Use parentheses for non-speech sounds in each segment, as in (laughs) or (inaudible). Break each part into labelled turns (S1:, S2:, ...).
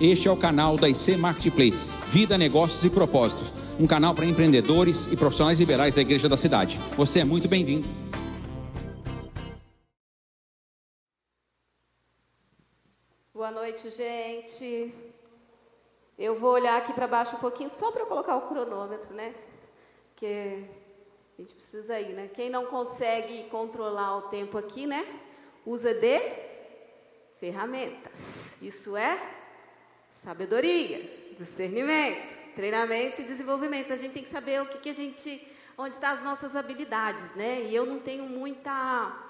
S1: Este é o canal da IC Marketplace, Vida, Negócios e Propósitos, um canal para empreendedores e profissionais liberais da Igreja da Cidade. Você é muito bem-vindo.
S2: Boa noite, gente. Eu vou olhar aqui para baixo um pouquinho só para colocar o cronômetro, né? Porque a gente precisa ir, né? Quem não consegue controlar o tempo aqui, né? Usa de ferramentas. Isso é sabedoria, discernimento, treinamento e desenvolvimento. A gente tem que saber o que, que a gente, onde estão tá as nossas habilidades, né? E eu não tenho muita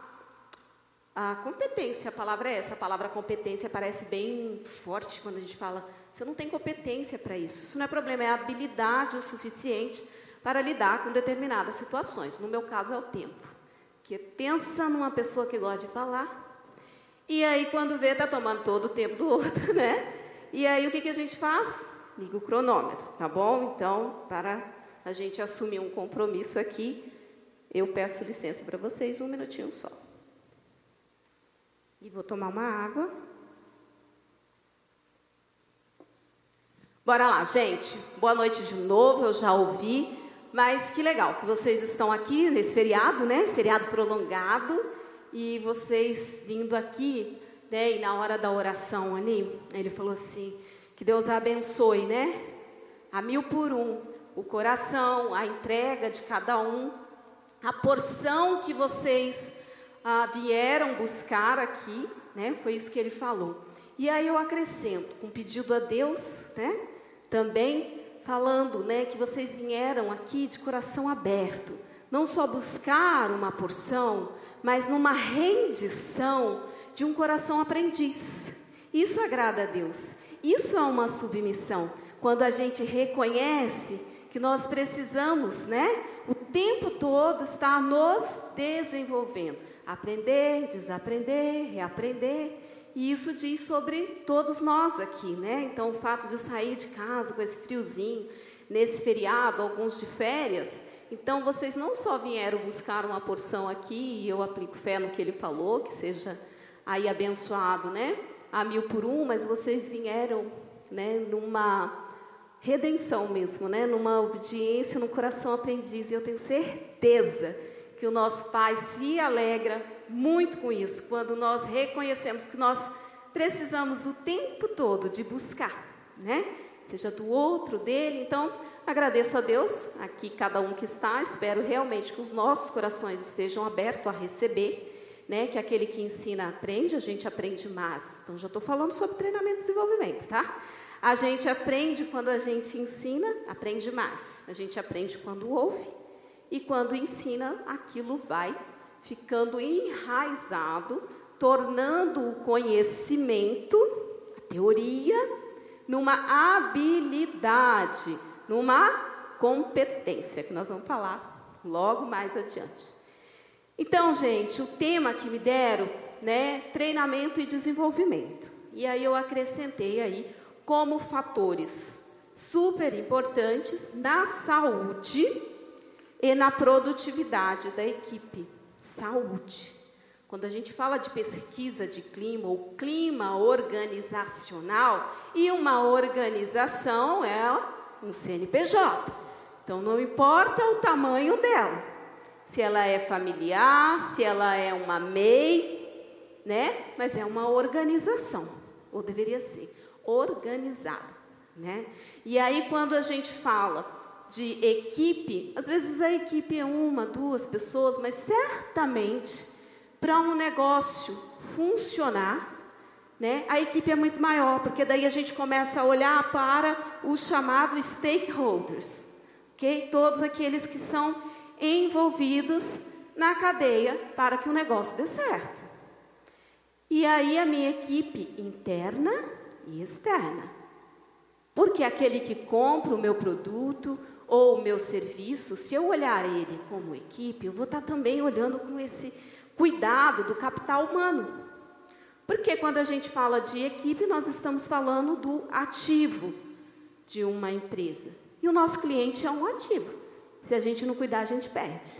S2: a competência, a palavra é essa, a palavra competência parece bem forte quando a gente fala, você não tem competência para isso. Isso não é problema, é habilidade o suficiente para lidar com determinadas situações. No meu caso é o tempo. Que pensa numa pessoa que gosta de falar, e aí quando vê, está tomando todo o tempo do outro, (laughs) né? E aí o que, que a gente faz? Liga o cronômetro, tá bom? Então, para a gente assumir um compromisso aqui, eu peço licença para vocês, um minutinho só. E vou tomar uma água. Bora lá, gente. Boa noite de novo, eu já ouvi. Mas que legal que vocês estão aqui nesse feriado, né? Feriado prolongado. E vocês vindo aqui, né? E na hora da oração ali, ele falou assim: que Deus abençoe, né? A mil por um. O coração, a entrega de cada um, a porção que vocês ah, vieram buscar aqui, né? Foi isso que ele falou. E aí eu acrescento, com pedido a Deus, né? Também falando, né, que vocês vieram aqui de coração aberto, não só buscar uma porção, mas numa rendição de um coração aprendiz. Isso agrada a Deus. Isso é uma submissão. Quando a gente reconhece que nós precisamos, né, o tempo todo estar nos desenvolvendo aprender, desaprender, reaprender. E isso diz sobre todos nós aqui, né? Então, o fato de sair de casa com esse friozinho, nesse feriado, alguns de férias. Então, vocês não só vieram buscar uma porção aqui, e eu aplico fé no que ele falou, que seja aí abençoado, né? A mil por um, mas vocês vieram, né, numa redenção mesmo, né? Numa obediência, no coração aprendiz. E eu tenho certeza que o nosso Pai se alegra muito com isso, quando nós reconhecemos que nós precisamos o tempo todo de buscar, né? Seja do outro, dele. Então, agradeço a Deus, aqui cada um que está, espero realmente que os nossos corações estejam abertos a receber, né? Que aquele que ensina aprende, a gente aprende mais. Então, já estou falando sobre treinamento e desenvolvimento, tá? A gente aprende quando a gente ensina, aprende mais. A gente aprende quando ouve e quando ensina, aquilo vai ficando enraizado, tornando o conhecimento, a teoria, numa habilidade, numa competência, que nós vamos falar logo mais adiante. Então, gente, o tema que me deram, né, treinamento e desenvolvimento. E aí eu acrescentei aí como fatores super importantes na saúde e na produtividade da equipe. Saúde. Quando a gente fala de pesquisa de clima ou clima organizacional, e uma organização é um CNPJ. Então não importa o tamanho dela. Se ela é familiar, se ela é uma MEI, né? Mas é uma organização, ou deveria ser organizada, né? E aí quando a gente fala de equipe, às vezes a equipe é uma, duas pessoas, mas certamente para um negócio funcionar, né, a equipe é muito maior, porque daí a gente começa a olhar para os chamados stakeholders, ok? Todos aqueles que são envolvidos na cadeia para que o negócio dê certo. E aí a minha equipe interna e externa. Porque aquele que compra o meu produto, ou o meu serviço, se eu olhar ele como equipe, eu vou estar também olhando com esse cuidado do capital humano. Porque quando a gente fala de equipe, nós estamos falando do ativo de uma empresa. E o nosso cliente é um ativo. Se a gente não cuidar, a gente perde.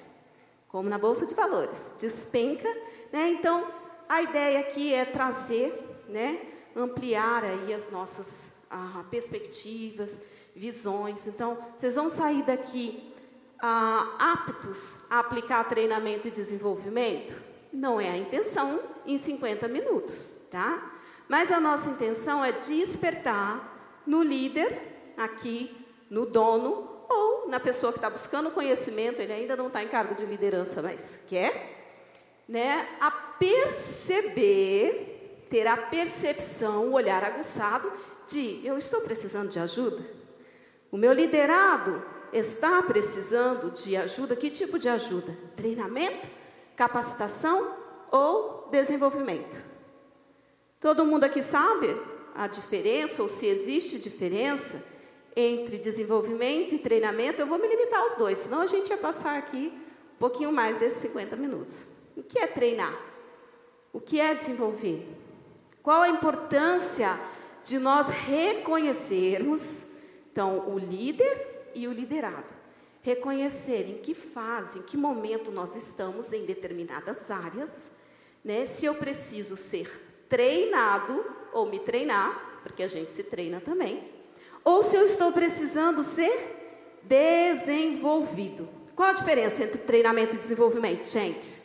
S2: Como na bolsa de valores, despenca, né? Então, a ideia aqui é trazer, né, ampliar aí as nossas ah, perspectivas, visões. Então, vocês vão sair daqui ah, aptos a aplicar treinamento e desenvolvimento? Não é a intenção em 50 minutos, tá? Mas a nossa intenção é despertar no líder, aqui, no dono, ou na pessoa que está buscando conhecimento, ele ainda não está em cargo de liderança, mas quer, né, a perceber, ter a percepção, o olhar aguçado de eu estou precisando de ajuda. O meu liderado está precisando de ajuda. Que tipo de ajuda? Treinamento, capacitação ou desenvolvimento? Todo mundo aqui sabe a diferença ou se existe diferença entre desenvolvimento e treinamento? Eu vou me limitar aos dois, senão a gente ia passar aqui um pouquinho mais desses 50 minutos. O que é treinar? O que é desenvolver? Qual a importância de nós reconhecermos, então, o líder e o liderado? Reconhecer em que fase, em que momento nós estamos em determinadas áreas, né? Se eu preciso ser treinado ou me treinar, porque a gente se treina também, ou se eu estou precisando ser desenvolvido. Qual a diferença entre treinamento e desenvolvimento, gente?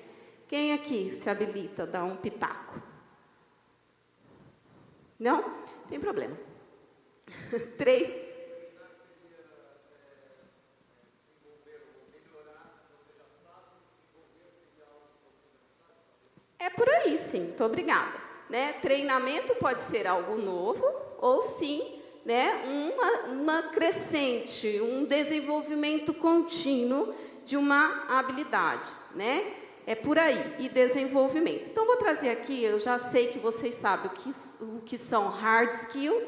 S2: Quem aqui se habilita a dar um pitaco? Não? Tem problema. (laughs) Três. É por aí, sim. Muito obrigada. Né? Treinamento pode ser algo novo ou sim, né, uma, uma crescente, um desenvolvimento contínuo de uma habilidade, né? É por aí, e desenvolvimento. Então, vou trazer aqui, eu já sei que vocês sabem o que, o que são hard skill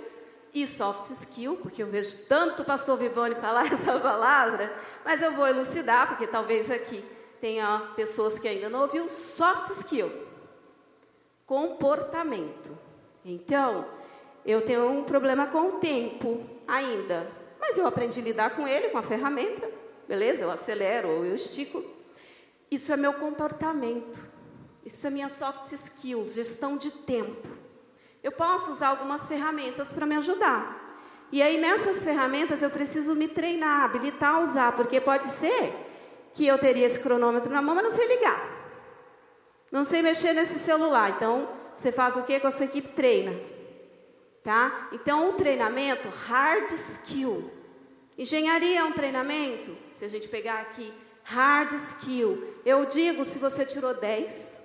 S2: e soft skill, porque eu vejo tanto o pastor Vivone falar (laughs) essa palavra, mas eu vou elucidar, porque talvez aqui tenha pessoas que ainda não ouviu. Soft skill, comportamento. Então, eu tenho um problema com o tempo ainda, mas eu aprendi a lidar com ele, com a ferramenta, beleza? Eu acelero ou eu estico. Isso é meu comportamento. Isso é minha soft skills, gestão de tempo. Eu posso usar algumas ferramentas para me ajudar. E aí nessas ferramentas eu preciso me treinar, habilitar a usar, porque pode ser que eu teria esse cronômetro na mão, mas não sei ligar. Não sei mexer nesse celular. Então, você faz o que com a sua equipe? Treina. Tá? Então, o treinamento, hard skill. Engenharia é um treinamento? Se a gente pegar aqui hard skill. Eu digo se você tirou 10,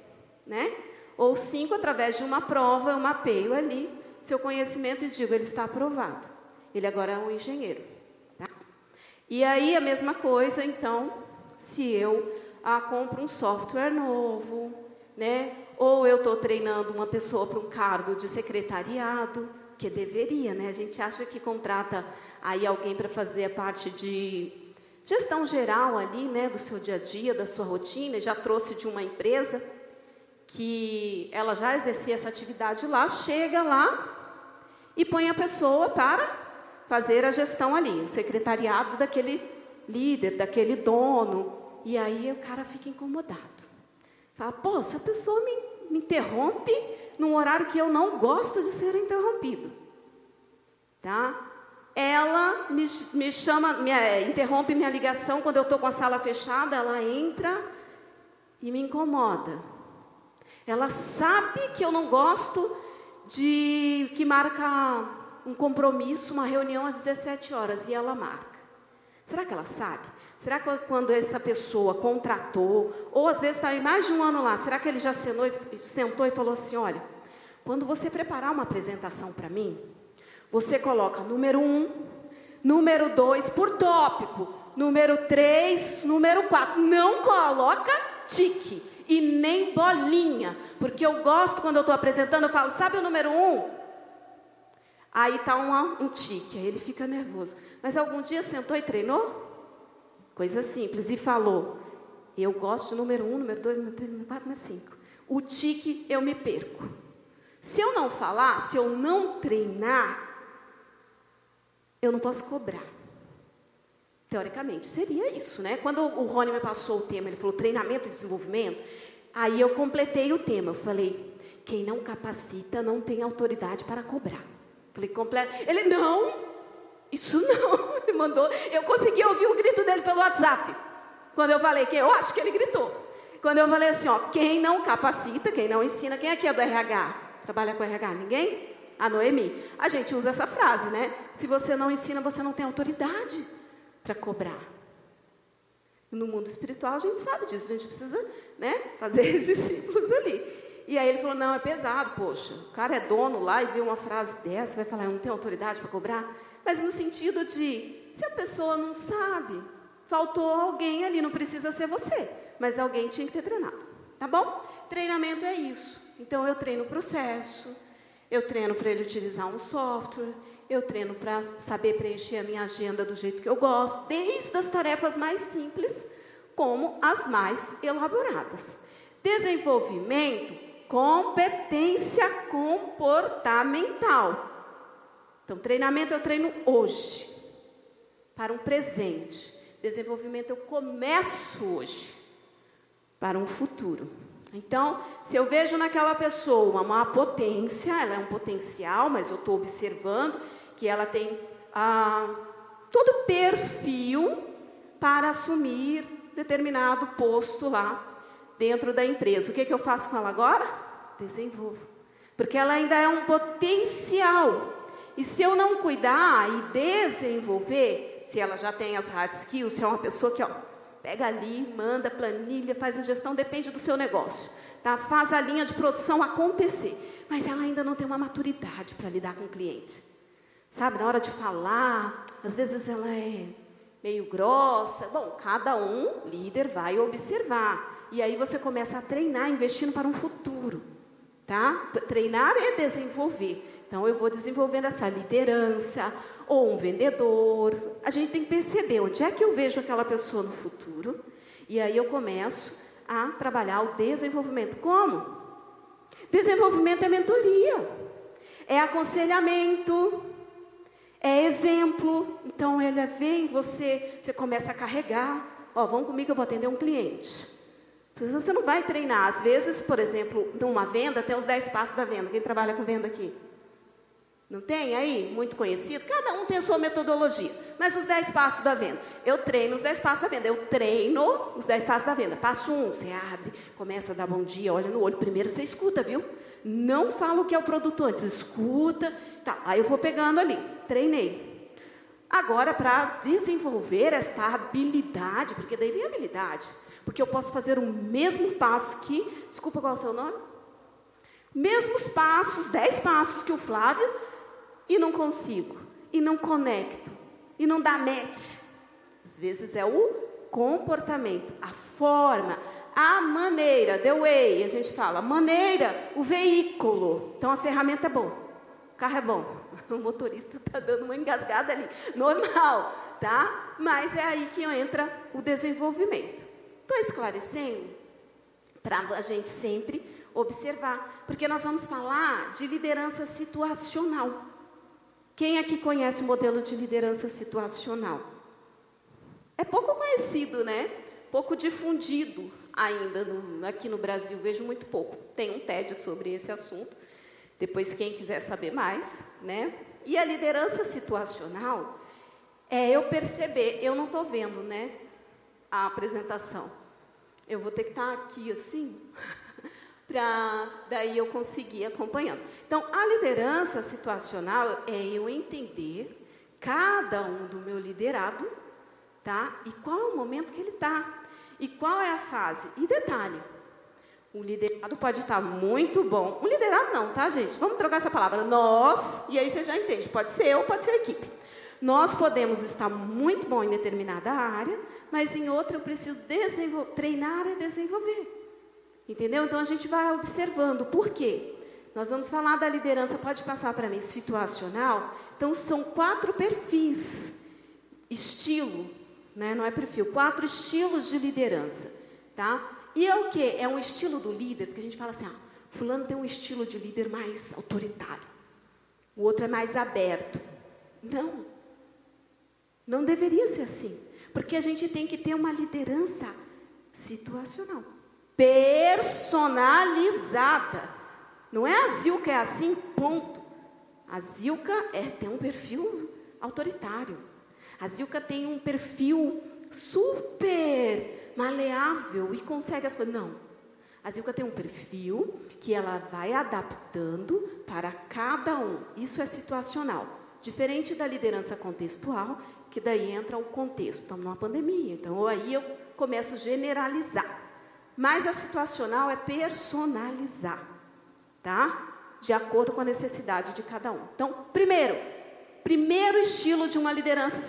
S2: né? Ou 5 através de uma prova, eu mapeio ali seu conhecimento e digo, ele está aprovado. Ele agora é um engenheiro. Tá? E aí a mesma coisa, então, se eu ah, compro um software novo, né? Ou eu estou treinando uma pessoa para um cargo de secretariado, que deveria, né? A gente acha que contrata aí alguém para fazer a parte de Gestão geral ali, né, do seu dia a dia, da sua rotina, já trouxe de uma empresa que ela já exercia essa atividade lá, chega lá e põe a pessoa para fazer a gestão ali, o secretariado daquele líder, daquele dono. E aí o cara fica incomodado. Fala, pô, essa pessoa me, me interrompe num horário que eu não gosto de ser interrompido. Tá? ela me, me chama, me, é, interrompe minha ligação quando eu estou com a sala fechada, ela entra e me incomoda. Ela sabe que eu não gosto de que marca um compromisso, uma reunião às 17 horas e ela marca. Será que ela sabe? Será que quando essa pessoa contratou, ou às vezes está mais de um ano lá, será que ele já sentou e, sentou e falou assim: olha, quando você preparar uma apresentação para mim, você coloca número um, número dois por tópico, número três, número quatro. Não coloca tique e nem bolinha, porque eu gosto quando eu estou apresentando, eu falo, sabe o número um? Aí está um, um tique, aí ele fica nervoso. Mas algum dia sentou e treinou? Coisa simples, e falou: Eu gosto de número um, número dois, número três, número quatro, número cinco. O tique eu me perco. Se eu não falar, se eu não treinar, eu não posso cobrar. Teoricamente, seria isso, né? Quando o Rony me passou o tema, ele falou treinamento e desenvolvimento, aí eu completei o tema. Eu falei: quem não capacita não tem autoridade para cobrar. Falei, completo. Ele, não, isso não. (laughs) Ele mandou. Eu consegui ouvir o grito dele pelo WhatsApp. Quando eu falei que eu acho que ele gritou. Quando eu falei assim, ó, quem não capacita, quem não ensina, quem aqui é do RH? Trabalha com RH? Ninguém? A Noemi. A gente usa essa frase, né? Se você não ensina, você não tem autoridade para cobrar. No mundo espiritual a gente sabe disso, a gente precisa né, fazer (laughs) discípulos ali. E aí ele falou: não, é pesado, poxa. O cara é dono lá e vê uma frase dessa, vai falar: eu não tenho autoridade para cobrar. Mas no sentido de, se a pessoa não sabe, faltou alguém ali, não precisa ser você, mas alguém tinha que ter treinado. Tá bom? Treinamento é isso. Então eu treino o processo, eu treino para ele utilizar um software, eu treino para saber preencher a minha agenda do jeito que eu gosto, desde as tarefas mais simples como as mais elaboradas. Desenvolvimento competência comportamental. Então, treinamento eu treino hoje, para um presente. Desenvolvimento eu começo hoje, para um futuro. Então, se eu vejo naquela pessoa uma potência, ela é um potencial, mas eu estou observando que ela tem ah, todo perfil para assumir determinado posto lá dentro da empresa. O que, que eu faço com ela agora? desenvolvo. Porque ela ainda é um potencial. E se eu não cuidar e desenvolver, se ela já tem as hard skills, se é uma pessoa que ó, pega ali, manda planilha, faz a gestão, depende do seu negócio. Tá? Faz a linha de produção acontecer. Mas ela ainda não tem uma maturidade para lidar com o cliente. Sabe, na hora de falar, às vezes ela é meio grossa. Bom, cada um, líder, vai observar. E aí você começa a treinar, investindo para um futuro tá? Treinar é desenvolver. Então, eu vou desenvolvendo essa liderança, ou um vendedor. A gente tem que perceber onde é que eu vejo aquela pessoa no futuro, e aí eu começo a trabalhar o desenvolvimento. Como? Desenvolvimento é mentoria, é aconselhamento, é exemplo. Então, ele vem, você, você começa a carregar. Ó, vamos comigo, eu vou atender um cliente. Você não vai treinar. Às vezes, por exemplo, numa venda, tem os 10 passos da venda. Quem trabalha com venda aqui? Não tem aí? Muito conhecido? Cada um tem a sua metodologia. Mas os 10 passos da venda. Eu treino os 10 passos da venda. Eu treino os 10 passos da venda. Passo um, você abre, começa a dar bom dia, olha no olho. Primeiro você escuta, viu? Não fala o que é o produto antes. Escuta. Tá, aí eu vou pegando ali. Treinei. Agora, para desenvolver esta habilidade, porque daí vem habilidade. Porque eu posso fazer o mesmo passo que, desculpa qual é o seu nome? Mesmos passos, dez passos que o Flávio, e não consigo, e não conecto, e não dá match. Às vezes é o comportamento, a forma, a maneira, the way, a gente fala, maneira, o veículo. Então a ferramenta é boa, o carro é bom, (laughs) o motorista está dando uma engasgada ali, normal, tá? Mas é aí que entra o desenvolvimento. Estou esclarecendo para a gente sempre observar, porque nós vamos falar de liderança situacional. Quem aqui conhece o modelo de liderança situacional? É pouco conhecido, né? Pouco difundido ainda no, aqui no Brasil, vejo muito pouco. Tem um TED sobre esse assunto. Depois, quem quiser saber mais, né? E a liderança situacional é eu perceber, eu não estou vendo, né? a apresentação. Eu vou ter que estar aqui assim, para daí eu conseguir acompanhando. Então, a liderança situacional é eu entender cada um do meu liderado, tá? E qual é o momento que ele está. E qual é a fase. E detalhe, um liderado pode estar muito bom. Um liderado não, tá, gente? Vamos trocar essa palavra. Nós, e aí você já entende, pode ser eu, pode ser a equipe. Nós podemos estar muito bom em determinada área, mas em outra eu preciso treinar e desenvolver. Entendeu? Então a gente vai observando. Por quê? Nós vamos falar da liderança, pode passar para mim, situacional. Então são quatro perfis, estilo, né? não é perfil, quatro estilos de liderança. Tá? E é o que? É um estilo do líder, porque a gente fala assim, ah, fulano tem um estilo de líder mais autoritário, o outro é mais aberto. Não, não deveria ser assim. Porque a gente tem que ter uma liderança situacional, personalizada. Não é a Zil que é assim, ponto. A Zilka é, tem um perfil autoritário. A Zilka tem um perfil super maleável e consegue as coisas. Não. A Zilka tem um perfil que ela vai adaptando para cada um. Isso é situacional. Diferente da liderança contextual, que daí entra o contexto. Estamos numa pandemia, então aí eu começo a generalizar. Mas a situacional é personalizar, tá? De acordo com a necessidade de cada um. Então, primeiro, primeiro estilo de uma liderança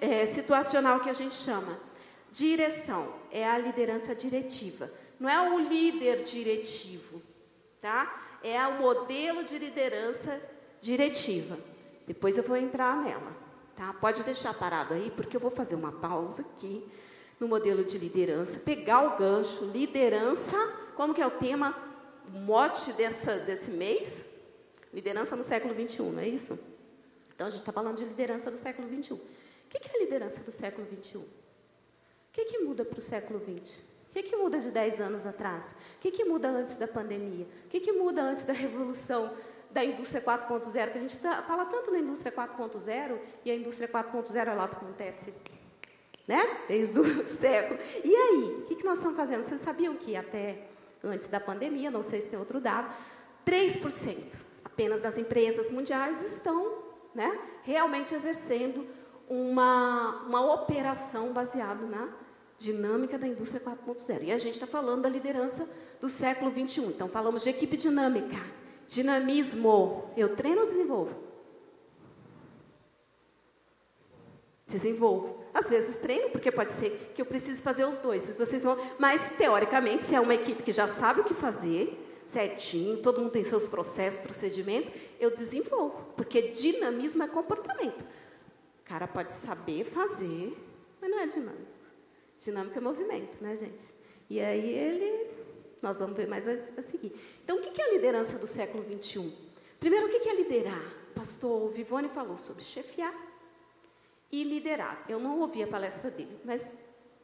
S2: é, situacional que a gente chama direção é a liderança diretiva. Não é o líder diretivo, tá? É o modelo de liderança diretiva. Depois eu vou entrar nela, tá? Pode deixar parado aí, porque eu vou fazer uma pausa aqui no modelo de liderança, pegar o gancho, liderança, como que é o tema, mote dessa, desse mês? Liderança no século XXI, não é isso? Então, a gente está falando de liderança do século XXI. O que, que é liderança do século XXI? O que, que muda para o século XX? O que, que muda de 10 anos atrás? O que, que muda antes da pandemia? O que, que muda antes da revolução da indústria 4.0? Que a gente fala tanto na indústria 4.0 e a indústria 4.0 é lá que acontece né? Desde o (laughs) século. E aí, o que, que nós estamos fazendo? Vocês sabiam que até antes da pandemia, não sei se tem outro dado, 3% apenas das empresas mundiais estão né, realmente exercendo uma, uma operação baseada na dinâmica da indústria 4.0. E a gente está falando da liderança do século 21. Então, falamos de equipe dinâmica, dinamismo. Eu treino ou desenvolvo? Desenvolvo. Às vezes treino, porque pode ser que eu precise fazer os dois. Vocês vão, mas teoricamente, se é uma equipe que já sabe o que fazer, certinho, todo mundo tem seus processos, procedimentos, eu desenvolvo, porque dinamismo é comportamento. O cara pode saber fazer, mas não é dinâmico. Dinâmico é movimento, né, gente? E aí ele, nós vamos ver mais a, a seguir. Então, o que é a liderança do século 21? Primeiro, o que é liderar? O pastor Vivone falou sobre chefiar e liderar. Eu não ouvi a palestra dele, mas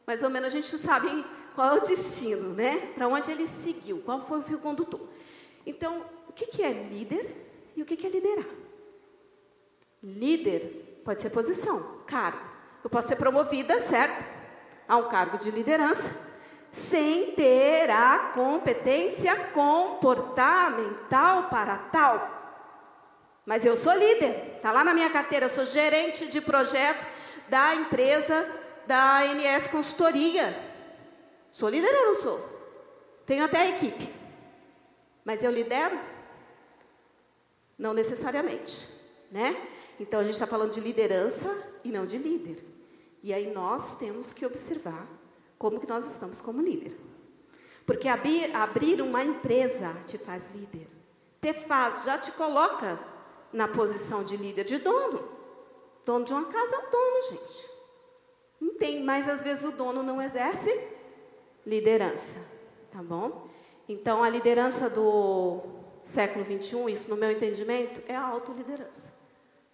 S2: mais ou menos a gente sabe qual é o destino, né? Para onde ele seguiu, qual foi o fio condutor. Então, o que, que é líder e o que, que é liderar? Líder pode ser posição, cargo. Eu posso ser promovida, certo? A um cargo de liderança, sem ter a competência comportamental para tal. Mas eu sou líder, está lá na minha carteira, eu sou gerente de projetos da empresa da NS Consultoria. Sou líder ou não sou? Tenho até a equipe. Mas eu lidero? Não necessariamente, né? Então a gente está falando de liderança e não de líder. E aí nós temos que observar como que nós estamos como líder. Porque abrir, abrir uma empresa te faz líder. Te faz, já te coloca na posição de líder de dono. Dono de uma casa é o dono, gente. Não tem, mas às vezes o dono não exerce liderança, tá bom? Então a liderança do século 21, isso no meu entendimento, é a autoliderança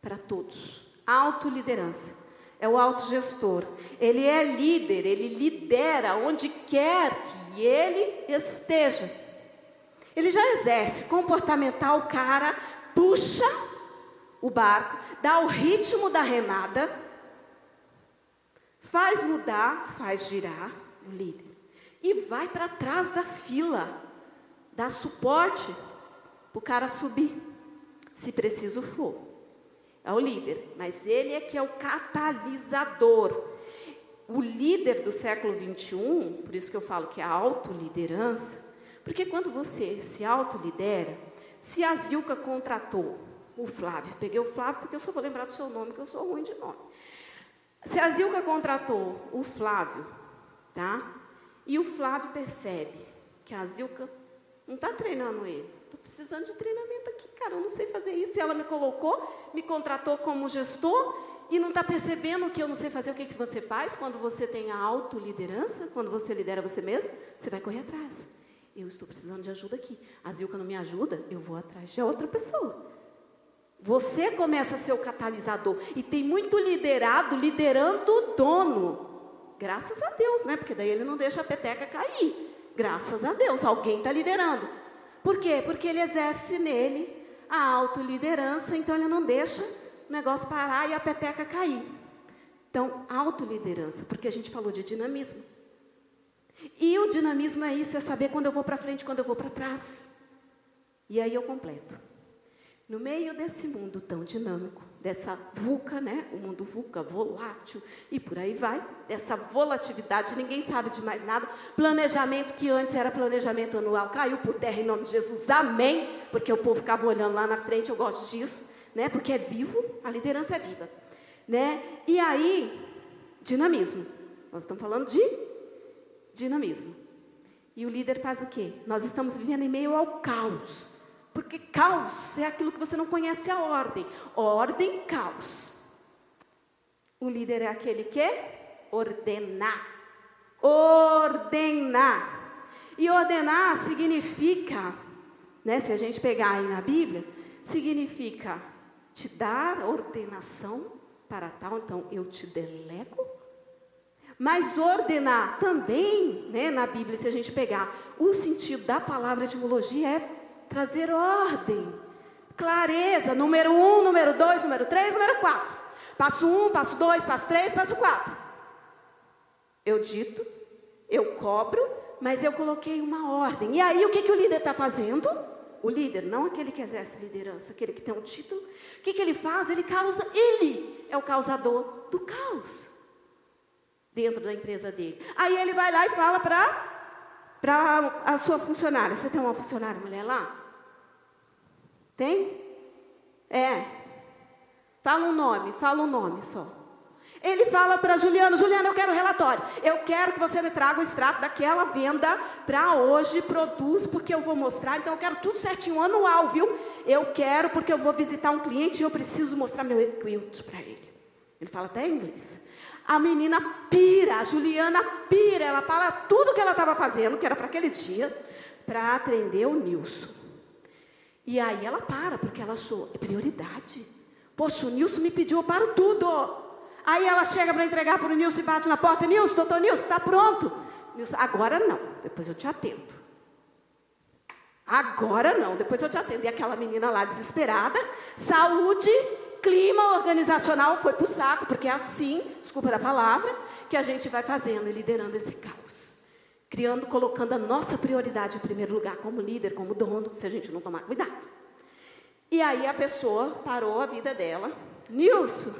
S2: para todos. Autoliderança. É o autogestor. Ele é líder, ele lidera onde quer que ele esteja. Ele já exerce comportamental, cara puxa o barco, dá o ritmo da remada, faz mudar, faz girar o líder. E vai para trás da fila, dá suporte para o cara subir, se preciso for. É o líder, mas ele é que é o catalisador. O líder do século 21, por isso que eu falo que é a autoliderança, porque quando você se autolidera, se a Zilka contratou o Flávio, peguei o Flávio porque eu só vou lembrar do seu nome, que eu sou ruim de nome. Se a Zilka contratou o Flávio, tá? E o Flávio percebe que a Zilka não está treinando ele. Estou precisando de treinamento aqui, cara. Eu não sei fazer isso. E ela me colocou, me contratou como gestor e não está percebendo que eu não sei fazer. O que, que você faz quando você tem a autoliderança? Quando você lidera você mesmo? Você vai correr atrás. Eu estou precisando de ajuda aqui. A Zilka não me ajuda, eu vou atrás de outra pessoa. Você começa a ser o catalisador. E tem muito liderado liderando o dono. Graças a Deus, né? Porque daí ele não deixa a peteca cair. Graças a Deus, alguém está liderando. Por quê? Porque ele exerce nele a autoliderança, então ele não deixa o negócio parar e a peteca cair. Então, autoliderança, porque a gente falou de dinamismo. E o dinamismo é isso, é saber quando eu vou para frente, quando eu vou para trás. E aí eu completo. No meio desse mundo tão dinâmico, dessa VUCA, né? O mundo VUCA, volátil e por aí vai, dessa volatilidade, ninguém sabe de mais nada. Planejamento que antes era planejamento anual, caiu por terra em nome de Jesus, amém. Porque o povo ficava olhando lá na frente, eu gosto disso, né? Porque é vivo, a liderança é viva, né? E aí, dinamismo. Nós estamos falando de dinamismo. E o líder faz o quê? Nós estamos vivendo em meio ao caos. Porque caos é aquilo que você não conhece a ordem. Ordem, caos. O líder é aquele que ordenar. Ordenar. E ordenar significa, né, se a gente pegar aí na Bíblia, significa te dar ordenação para tal, então eu te delego. Mas ordenar também, né, na Bíblia, se a gente pegar o sentido da palavra etimologia, é trazer ordem, clareza, número um, número dois, número três, número quatro. Passo um, passo dois, passo três, passo quatro. Eu dito, eu cobro, mas eu coloquei uma ordem. E aí o que, que o líder está fazendo? O líder, não aquele que exerce liderança, aquele que tem um título. O que, que ele faz? Ele causa, ele é o causador do caos dentro da empresa dele. Aí ele vai lá e fala para para a sua funcionária. Você tem uma funcionária mulher lá? Tem? É. Fala um nome, fala um nome só. Ele fala para Juliana, Juliana, eu quero um relatório. Eu quero que você me traga o extrato daquela venda para hoje, produz, porque eu vou mostrar. Então eu quero tudo certinho, anual, viu? Eu quero porque eu vou visitar um cliente e eu preciso mostrar meu equipment para ele. Ele fala até inglês. A menina pira, a Juliana pira, ela fala tudo que ela estava fazendo, que era para aquele dia, para atender o Nilson. E aí ela para, porque ela achou, é prioridade. Poxa, o Nilson me pediu, eu paro tudo. Aí ela chega para entregar para o Nilson e bate na porta, Nilson, doutor Nilson, está pronto. Nilson, agora não, depois eu te atendo. Agora não, depois eu te atendo. E aquela menina lá desesperada, saúde, clima organizacional foi para o saco, porque é assim, desculpa da palavra, que a gente vai fazendo e liderando esse caos. Criando, colocando a nossa prioridade em primeiro lugar, como líder, como dono, se a gente não tomar cuidado. E aí a pessoa parou a vida dela. Nilson,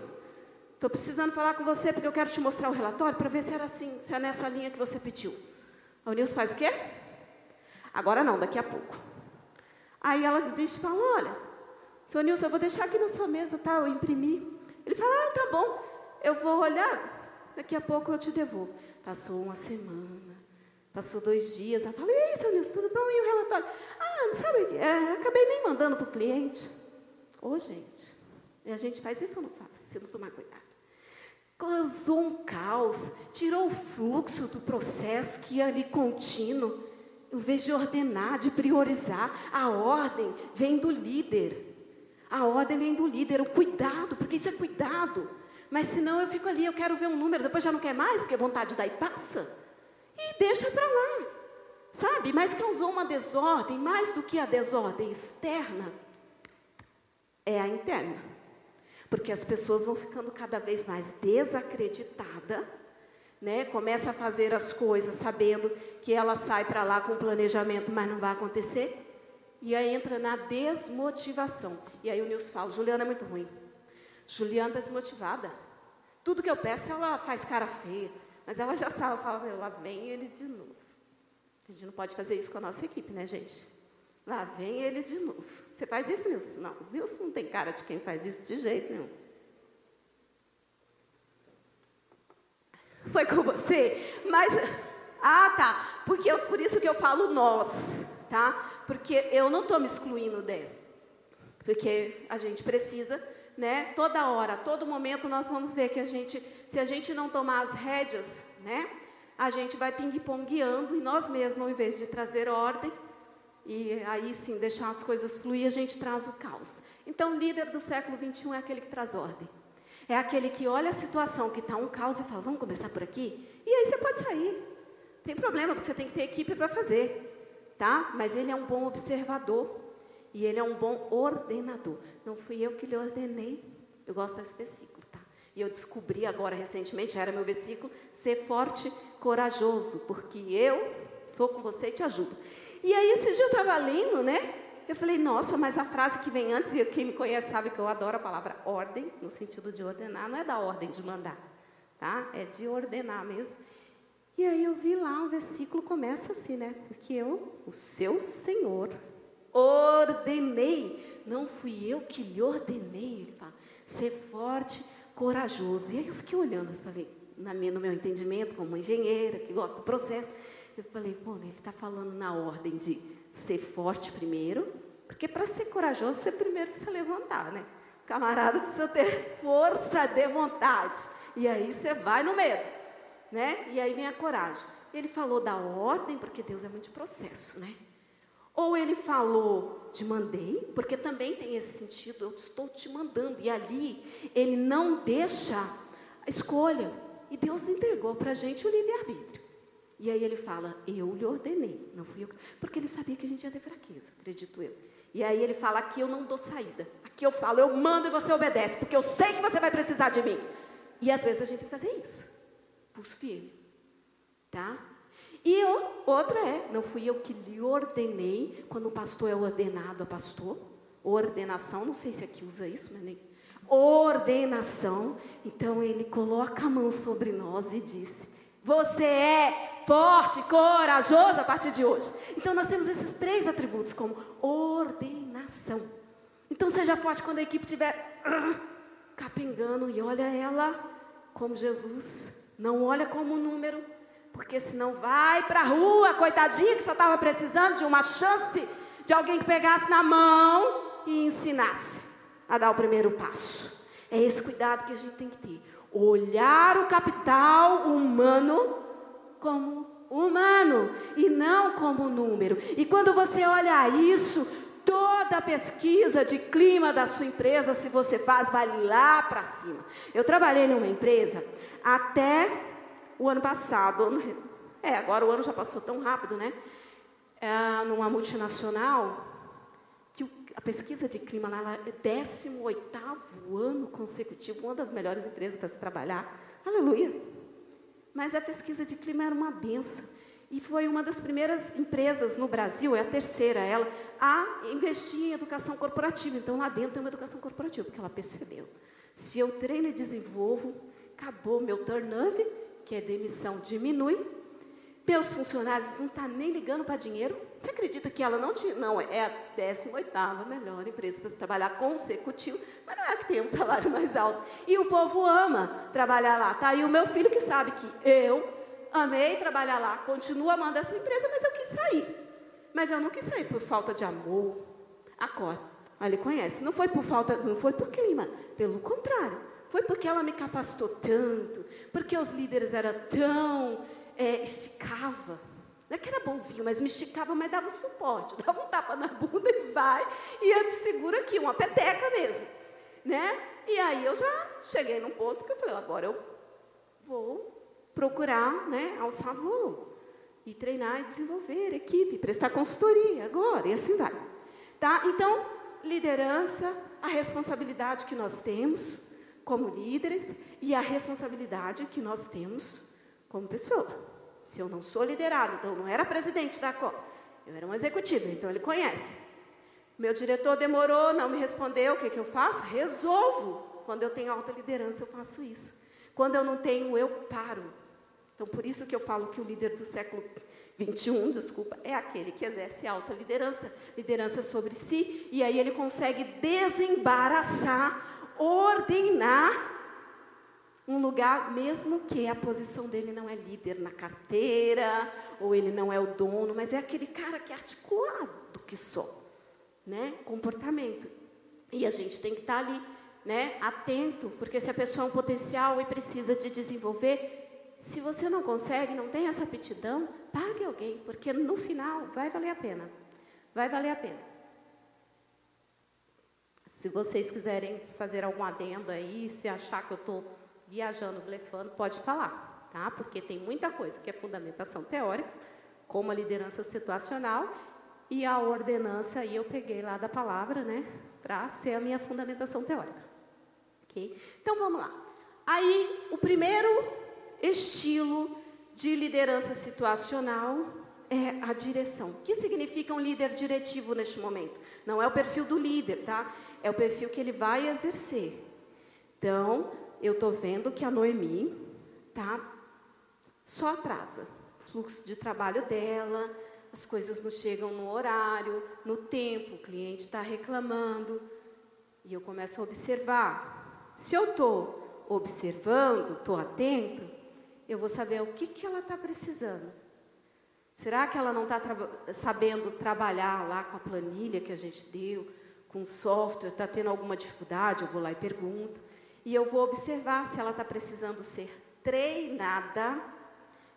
S2: estou precisando falar com você porque eu quero te mostrar o relatório para ver se era assim, se é nessa linha que você pediu. O Nilson faz o quê? Agora não, daqui a pouco. Aí ela desiste e fala: Olha, Senhor Nilson, eu vou deixar aqui na sua mesa, tá? Eu imprimi. Ele fala, ah, tá bom, eu vou olhar, daqui a pouco eu te devolvo. Passou uma semana, passou dois dias, ela fala, ei, seu Nilson, tudo bom? E o relatório? Ah, não sabe, é, acabei nem mandando para o cliente. Ô, oh, gente, e a gente faz isso ou não faz, se não tomar cuidado? Causou um caos, tirou o fluxo do processo que ia ali contínuo, em vez de ordenar, de priorizar, a ordem vem do líder. A ordem vem do líder, o cuidado, porque isso é cuidado. Mas senão eu fico ali, eu quero ver um número, depois já não quer mais, porque vontade daí passa. E deixa para lá. Sabe? Mas causou uma desordem, mais do que a desordem externa, é a interna. Porque as pessoas vão ficando cada vez mais desacreditadas, né? Começa a fazer as coisas sabendo que ela sai para lá com planejamento, mas não vai acontecer. E aí entra na desmotivação. E aí o Nilson fala, Juliana é muito ruim. Juliana está desmotivada. Tudo que eu peço, ela faz cara feia. Mas ela já sabe, fala, lá vem ele de novo. A gente não pode fazer isso com a nossa equipe, né, gente? Lá vem ele de novo. Você faz isso, Nilson? Não, Nilson não tem cara de quem faz isso de jeito nenhum. Foi com você? Mas, ah, tá. Porque eu, por isso que eu falo nós, tá? Porque eu não estou me excluindo dessa. Porque a gente precisa, né? Toda hora, todo momento, nós vamos ver que a gente, se a gente não tomar as rédeas, né? A gente vai ping-pongueando em nós mesmos, ao invés de trazer ordem, e aí sim deixar as coisas fluir, a gente traz o caos. Então, o líder do século 21 é aquele que traz ordem. É aquele que olha a situação que está um caos e fala, vamos começar por aqui? E aí você pode sair. Tem problema, porque você tem que ter equipe para fazer tá? Mas ele é um bom observador E ele é um bom ordenador. Não fui eu que lhe ordenei. Eu gosto desse versículo, tá? E eu descobri agora recentemente, já era meu versículo, ser forte, corajoso, porque eu sou com você e te ajudo. E aí esse dia eu estava lendo, né? Eu falei, nossa, mas a frase que vem antes, e quem me conhece sabe que eu adoro a palavra ordem, no sentido de ordenar, não é da ordem de mandar, tá? É de ordenar mesmo. E aí eu vi lá, o versículo começa assim, né? Porque eu, o seu Senhor, ordenei. Não fui eu que lhe ordenei, ele fala, ser forte, corajoso. E aí eu fiquei olhando, eu falei, na minha, no meu entendimento, como engenheira, que gosta do processo, eu falei, pô, ele está falando na ordem de ser forte primeiro, porque para ser corajoso, você primeiro precisa levantar, né? Camarada precisa ter força de vontade. E aí você vai no medo, né? E aí vem a coragem. Ele falou da ordem, porque Deus é muito processo, né? Ou ele falou de mandei, porque também tem esse sentido, eu estou te mandando. E ali ele não deixa a escolha. E Deus entregou para a gente o livre-arbítrio. E aí ele fala, eu lhe ordenei, não fui eu. Porque ele sabia que a gente ia ter fraqueza, acredito eu. E aí ele fala, aqui eu não dou saída. Aqui eu falo, eu mando e você obedece, porque eu sei que você vai precisar de mim. E às vezes a gente tem que fazer isso. Pulso firme. Tá? E outra é, não fui eu que lhe ordenei, quando o pastor é ordenado a pastor. Ordenação, não sei se aqui usa isso, mas nem. Ordenação. Então ele coloca a mão sobre nós e disse: Você é forte, corajoso a partir de hoje. Então nós temos esses três atributos como ordenação. Então seja forte quando a equipe estiver uh, (clears throat) capengando e olha ela como Jesus. Não olha como número, porque senão vai para a rua, coitadinha que só estava precisando de uma chance de alguém que pegasse na mão e ensinasse a dar o primeiro passo. É esse cuidado que a gente tem que ter. Olhar o capital humano como humano e não como número. E quando você olha isso, toda pesquisa de clima da sua empresa, se você faz, vai lá para cima. Eu trabalhei numa empresa até o ano passado. É, agora o ano já passou tão rápido, né? É, numa multinacional, que a pesquisa de clima lá é 18 ano consecutivo, uma das melhores empresas para se trabalhar. Aleluia! mas a pesquisa de clima era uma benção. E foi uma das primeiras empresas no Brasil, é a terceira ela, a investir em educação corporativa. Então, lá dentro tem uma educação corporativa, porque ela percebeu. Se eu treino e desenvolvo, acabou meu turnover, que é demissão, diminui, meus funcionários não estão tá nem ligando para dinheiro. Você acredita que ela não tinha? Não, é a 18 melhor empresa para se trabalhar consecutivo, mas não é a que tem um salário mais alto. E o povo ama trabalhar lá. Tá aí o meu filho que sabe que eu amei trabalhar lá, continuo amando essa empresa, mas eu quis sair. Mas eu não quis sair por falta de amor. Acorda, ele conhece. Não foi por falta, não foi por clima, pelo contrário. Foi porque ela me capacitou tanto, porque os líderes eram tão é, esticava. Não é que era bonzinho, mas me esticava, mas dava suporte. (laughs) Dava um tapa na bunda e vai. E eu te seguro aqui, uma peteca mesmo. Né? E aí eu já cheguei num ponto que eu falei, agora eu vou procurar né, alçar voo. E treinar e desenvolver equipe, prestar consultoria agora, e assim vai. Tá? Então, liderança, a responsabilidade que nós temos como líderes e a responsabilidade que nós temos como pessoa. Se eu não sou liderado, então eu não era presidente da COP, eu era um executivo, então ele conhece. Meu diretor demorou, não me respondeu, o que, que eu faço? Resolvo. Quando eu tenho alta liderança, eu faço isso. Quando eu não tenho, eu paro. Então, por isso que eu falo que o líder do século 21, desculpa, é aquele que exerce alta liderança, liderança sobre si, e aí ele consegue desembaraçar, ordenar um lugar, mesmo que a posição dele não é líder na carteira, ou ele não é o dono, mas é aquele cara que é articulado que só, né? Comportamento. E a gente tem que estar ali, né? Atento, porque se a pessoa é um potencial e precisa de desenvolver, se você não consegue, não tem essa aptidão, pague alguém, porque no final vai valer a pena. Vai valer a pena. Se vocês quiserem fazer algum adendo aí, se achar que eu estou viajando, blefando, pode falar, tá? Porque tem muita coisa que é fundamentação teórica, como a liderança situacional, e a ordenança aí eu peguei lá da palavra, né, para ser a minha fundamentação teórica. Ok? Então vamos lá. Aí o primeiro estilo de liderança situacional é a direção. O que significa um líder diretivo neste momento? Não é o perfil do líder, tá? É o perfil que ele vai exercer. Então, eu estou vendo que a Noemi tá só atrasa o fluxo de trabalho dela, as coisas não chegam no horário, no tempo, o cliente está reclamando. E eu começo a observar. Se eu estou observando, estou atento, eu vou saber o que, que ela está precisando. Será que ela não está tra sabendo trabalhar lá com a planilha que a gente deu, com software, está tendo alguma dificuldade? Eu vou lá e pergunto. E eu vou observar se ela está precisando ser treinada,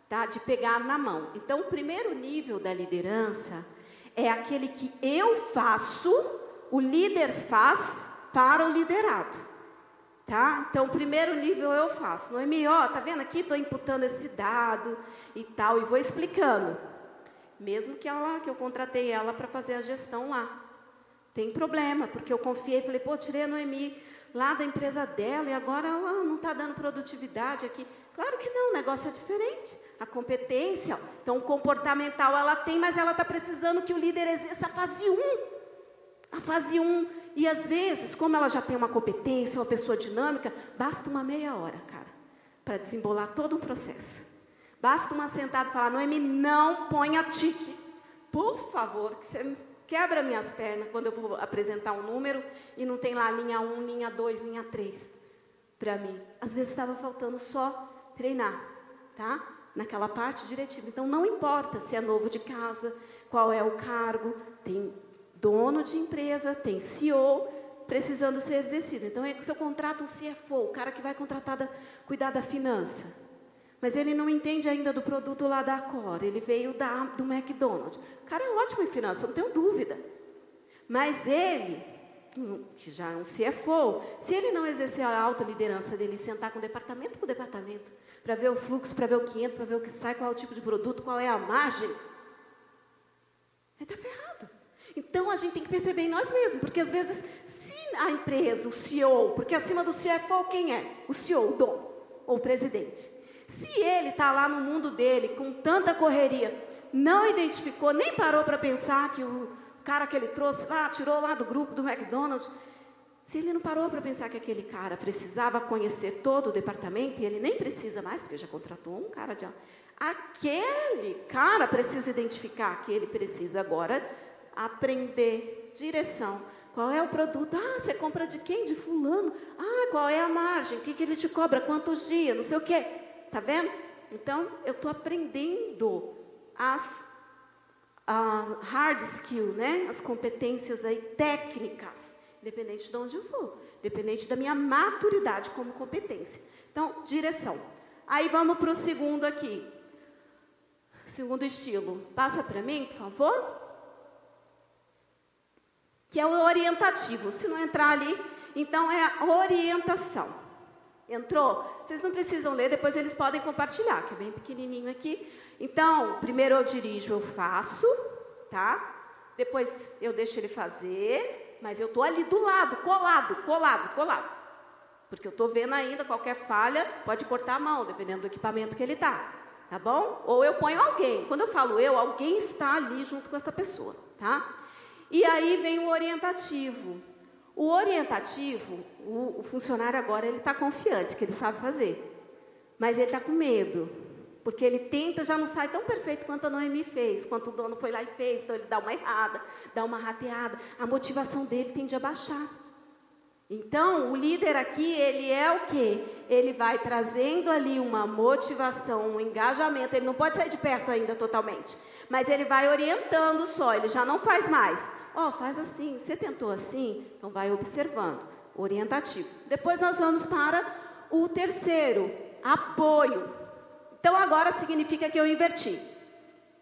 S2: tá? de pegar na mão. Então, o primeiro nível da liderança é aquele que eu faço, o líder faz para o liderado. Tá? Então, o primeiro nível eu faço. Noemi, ó, tá vendo aqui? Estou imputando esse dado e tal, e vou explicando. Mesmo que ela, que eu contratei ela para fazer a gestão lá. Tem problema, porque eu confiei, falei, pô, tirei a Noemi lá da empresa dela e agora ela não está dando produtividade aqui. Claro que não, o negócio é diferente. A competência, então o comportamental ela tem, mas ela está precisando que o líder exerça a fase 1. A fase 1 e às vezes, como ela já tem uma competência, uma pessoa dinâmica, basta uma meia hora, cara, para desembolar todo um processo. Basta uma sentada e falar, Noemi, não ponha tique. Por favor, que você quebra minhas pernas quando eu vou apresentar um número e não tem lá linha 1, linha 2, linha 3 para mim. Às vezes estava faltando só treinar, tá? Naquela parte diretiva. Então não importa se é novo de casa, qual é o cargo, tem dono de empresa, tem CEO precisando ser exercido. Então, é se eu contrato um CFO, o cara que vai contratar da, cuidar da finança, mas ele não entende ainda do produto lá da Cor, ele veio da, do McDonald's. O cara é ótimo em finanças, não tenho dúvida. Mas ele, que já é um CFO, se ele não exercer a alta liderança dele, sentar com departamento por departamento, para ver o fluxo, para ver o que entra, para ver o que sai, qual é o tipo de produto, qual é a margem, ele está ferrado. Então a gente tem que perceber em nós mesmos, porque às vezes, se a empresa, o CEO, porque acima do CFO quem é? O CEO, o dono, ou o presidente. Se ele está lá no mundo dele, com tanta correria, não identificou, nem parou para pensar que o cara que ele trouxe lá, tirou lá do grupo do McDonald's, se ele não parou para pensar que aquele cara precisava conhecer todo o departamento, e ele nem precisa mais, porque já contratou um cara de. Aquele cara precisa identificar que ele precisa agora aprender direção. Qual é o produto? Ah, você compra de quem? De fulano. Ah, qual é a margem? O que, que ele te cobra? Quantos dias? Não sei o quê. Tá vendo? Então, eu estou aprendendo as, as hard skill, né? As competências aí técnicas, independente de onde eu for, independente da minha maturidade como competência. Então, direção. Aí vamos para o segundo aqui. Segundo estilo. Passa para mim, por favor que é o orientativo. Se não entrar ali, então é a orientação. Entrou? Vocês não precisam ler, depois eles podem compartilhar, que é bem pequenininho aqui. Então, primeiro eu dirijo, eu faço, tá? Depois eu deixo ele fazer, mas eu estou ali do lado, colado, colado, colado. Porque eu estou vendo ainda qualquer falha, pode cortar a mão, dependendo do equipamento que ele está. Tá bom? Ou eu ponho alguém. Quando eu falo eu, alguém está ali junto com essa pessoa, tá? E aí vem o orientativo. O orientativo, o, funcionário agora ele está confiante que ele sabe fazer, mas ele está com medo, porque ele tenta já não sai tão perfeito quanto a Noemi fez, quanto o dono foi lá e fez, então ele dá uma errada, dá uma rateada, a motivação dele tende a baixar. Então, o líder aqui, ele é o quê? Ele vai trazendo ali uma motivação, um engajamento, ele não pode sair de perto ainda totalmente, mas ele vai orientando só, ele já não faz mais. Ó, oh, faz assim, você tentou assim? Então vai observando, orientativo. Depois nós vamos para o terceiro, apoio. Então agora significa que eu inverti.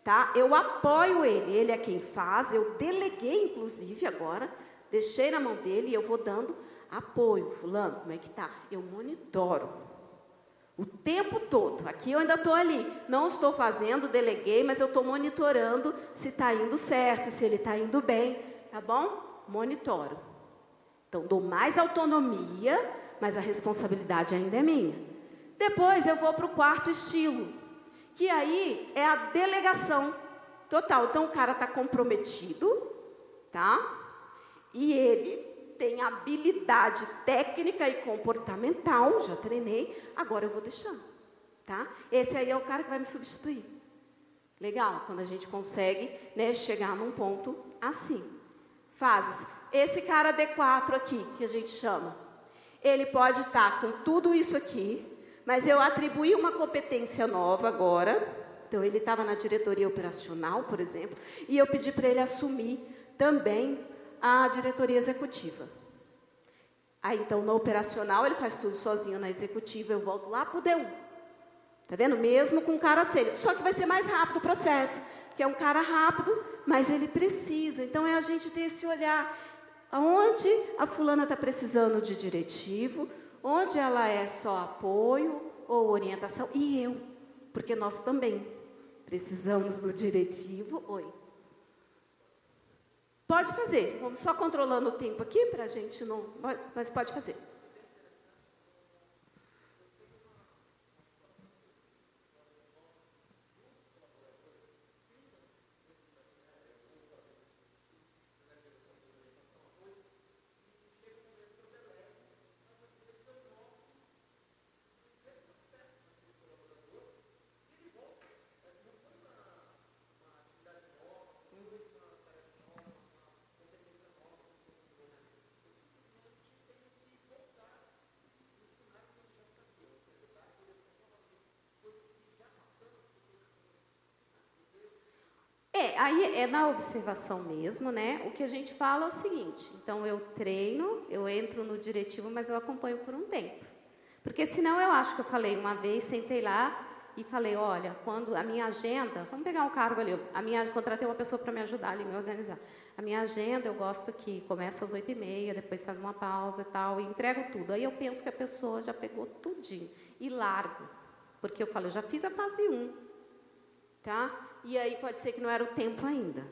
S2: Tá? Eu apoio ele, ele é quem faz, eu deleguei inclusive agora, deixei na mão dele e eu vou dando apoio. Fulano, como é que tá? Eu monitoro. O tempo todo. Aqui eu ainda estou ali. Não estou fazendo, deleguei, mas eu estou monitorando se está indo certo, se ele está indo bem. Tá bom? Monitoro. Então, dou mais autonomia, mas a responsabilidade ainda é minha. Depois eu vou para o quarto estilo, que aí é a delegação total. Então, o cara está comprometido, tá? E ele tem habilidade técnica e comportamental, já treinei, agora eu vou deixando, tá? Esse aí é o cara que vai me substituir. Legal, quando a gente consegue né, chegar num ponto assim. Fases. Esse cara D4 aqui, que a gente chama, ele pode estar com tudo isso aqui, mas eu atribuí uma competência nova agora. Então, ele estava na diretoria operacional, por exemplo, e eu pedi para ele assumir também a diretoria executiva. Aí, então, no operacional, ele faz tudo sozinho, na executiva, eu volto lá para o D1. Tá vendo? Mesmo com cara sênior. Só que vai ser mais rápido o processo, que é um cara rápido, mas ele precisa. Então, é a gente ter esse olhar. Onde a fulana está precisando de diretivo, onde ela é só apoio ou orientação, e eu, porque nós também precisamos do diretivo. Oi. Pode fazer. Vamos só controlando o tempo aqui para a gente não. Mas pode fazer. Aí é na observação mesmo, né? O que a gente fala é o seguinte: então eu treino, eu entro no diretivo, mas eu acompanho por um tempo. Porque senão eu acho que eu falei uma vez, sentei lá e falei: olha, quando a minha agenda, vamos pegar um cargo ali, a minha, contratei uma pessoa para me ajudar ali, me organizar. A minha agenda eu gosto que começa às oito e meia, depois faz uma pausa e tal, e entrego tudo. Aí eu penso que a pessoa já pegou tudinho e largo. Porque eu falo, eu já fiz a fase 1, tá? E aí pode ser que não era o tempo ainda.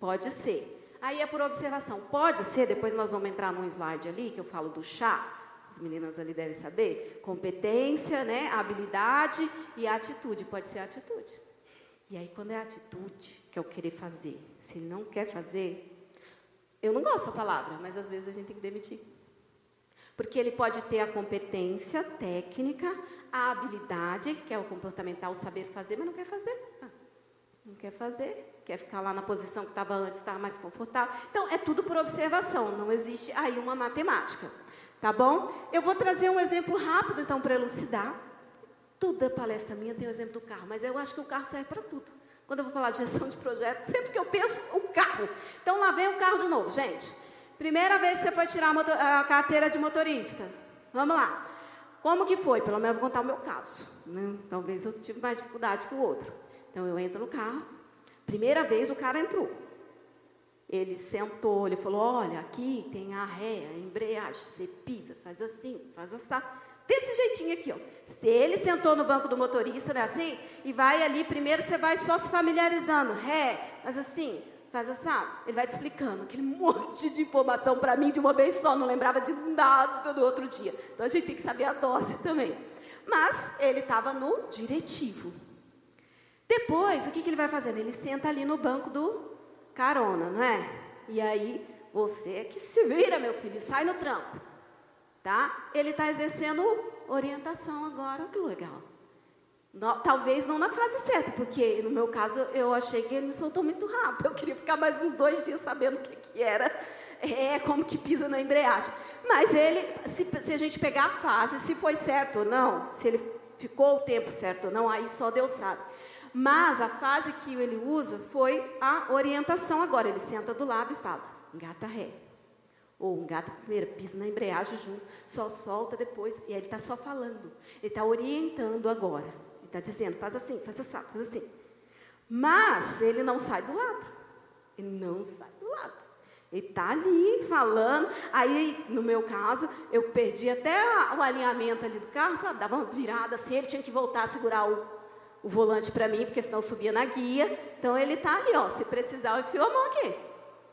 S2: Pode ser. Aí é por observação. Pode ser, depois nós vamos entrar num slide ali, que eu falo do chá, as meninas ali devem saber, competência, né, habilidade e atitude. Pode ser atitude. E aí, quando é atitude, que o querer fazer, se não quer fazer, eu não gosto da palavra, mas às vezes a gente tem que demitir. Porque ele pode ter a competência técnica, a habilidade, que é o comportamental, o saber fazer, mas não quer fazer. Não quer fazer, quer ficar lá na posição que estava antes, estava mais confortável. Então, é tudo por observação, não existe aí uma matemática. Tá bom? Eu vou trazer um exemplo rápido, então, para elucidar. Toda palestra minha tem o um exemplo do carro, mas eu acho que o carro serve para tudo. Quando eu vou falar de gestão de projeto, (laughs) sempre que eu penso, o carro. Então, lá vem o carro de novo, gente. Primeira vez que você foi tirar a, motor, a carteira de motorista. Vamos lá. Como que foi? Pelo menos eu vou contar o meu caso. Né? Talvez eu tive mais dificuldade que o outro. Então eu entro no carro. Primeira vez o cara entrou. Ele sentou, ele falou: Olha, aqui tem a ré, a embreagem, você pisa, faz assim, faz assim. Desse jeitinho aqui, ó. Se ele sentou no banco do motorista, né, assim, e vai ali, primeiro você vai só se familiarizando. Ré, faz assim, faz assim. Ele vai te explicando aquele (laughs) monte de informação para mim de uma vez só, não lembrava de nada do outro dia. Então a gente tem que saber a dose também. Mas ele estava no diretivo. Depois, o que, que ele vai fazendo? Ele senta ali no banco do carona, não é? E aí, você é que se vira, meu filho, sai no tranco. Tá? Ele está exercendo orientação agora, que legal. No, talvez não na fase certa, porque no meu caso eu achei que ele me soltou muito rápido. (laughs) Eu queria ficar mais uns dois dias sabendo o que, que era, é, como que pisa na embreagem. Mas ele, se, se a gente pegar a fase, se foi certo ou não, se ele ficou o tempo certo ou não, aí só Deus sabe. Mas a fase que ele usa foi a orientação agora. Ele senta do lado e fala, engata ré. Ou engata primeiro, pisa na embreagem junto, só solta depois. E ele está só falando. Ele está orientando agora. Ele está dizendo, faz assim, faz assim, faz assim. Mas ele não sai do lado. Ele não sai do lado. Ele está ali falando. Aí, no meu caso, eu perdi até o alinhamento ali do carro, sabe? Dava umas viradas assim, ele tinha que voltar a segurar o, o volante para mim, porque senão subia na guia. Então ele está ali, ó. Se precisar, eu enfio a mão aqui.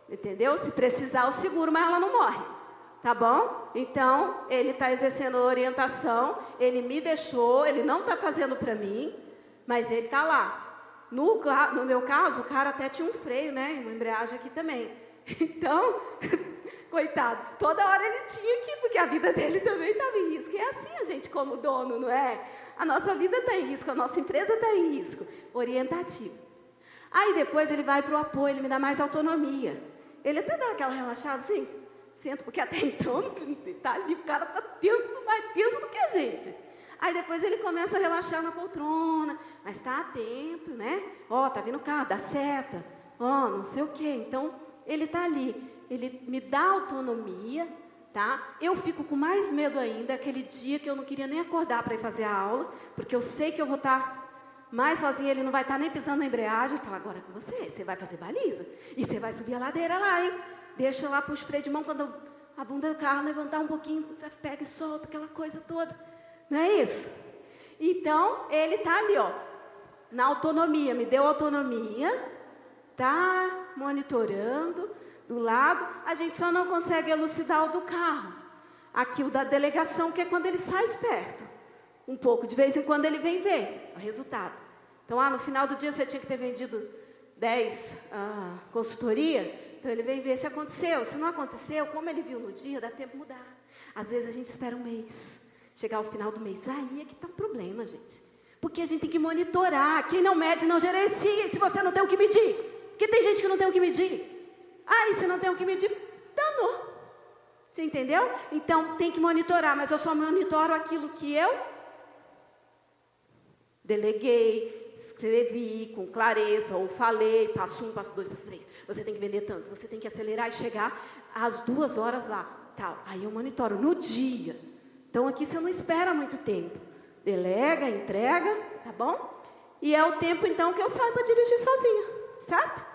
S2: Entendeu? Se precisar, eu seguro, mas ela não morre. Tá bom? Então, ele está exercendo orientação, ele me deixou, ele não está fazendo para mim, mas ele está lá. No, no meu caso, o cara até tinha um freio, né? Uma embreagem aqui também. (laughs) Então, (laughs) coitado, toda hora ele tinha que, porque a vida dele também estava em risco. E é assim a gente, como dono, não é? A nossa vida está em risco, a nossa empresa está em risco. Orientativo. Aí depois ele vai para o apoio, ele me dá mais autonomia. Ele até dá aquela relaxada assim, sento, porque até então (laughs) tá ali, o cara está tenso, mais tenso do que a gente. Aí depois ele começa a relaxar na poltrona, mas está atento, né? Ó, oh, tá vindo o carro, dá seta, ó, oh, não sei o quê. Então, ele está ali, ele me dá autonomia, tá? Eu fico com mais medo ainda aquele dia que eu não queria nem acordar para ir fazer a aula, porque eu sei que eu vou estar tá mais sozinha, ele não vai estar tá nem pisando na embreagem. Fala, agora é com você, você vai fazer baliza e você vai subir a ladeira lá, hein? Deixa lá para os freio de mão quando a bunda do carro levantar um pouquinho, você pega e solta aquela coisa toda. Não é isso? Então, ele está ali, ó, na autonomia, me deu autonomia, tá monitorando do lado, a gente só não consegue elucidar o do carro. Aqui o da delegação, que é quando ele sai de perto. Um pouco, de vez em quando ele vem ver o resultado. Então, ah, no final do dia você tinha que ter vendido 10 ah, consultoria, então ele vem ver se aconteceu. Se não aconteceu, como ele viu no dia, dá tempo de mudar. Às vezes a gente espera um mês, chegar ao final do mês, aí é que está o problema, gente. Porque a gente tem que monitorar. Quem não mede não gerencia. Se você não tem o que medir, porque tem gente que não tem o que medir. E se não tem o que medir, danou. Você entendeu? Então tem que monitorar, mas eu só monitoro aquilo que eu deleguei, escrevi com clareza, ou falei, passo um, passo dois, passo três. Você tem que vender tanto, você tem que acelerar e chegar às duas horas lá. Tal. Aí eu monitoro no dia. Então aqui você não espera muito tempo. Delega, entrega, tá bom? E é o tempo então que eu saio para dirigir sozinha, certo?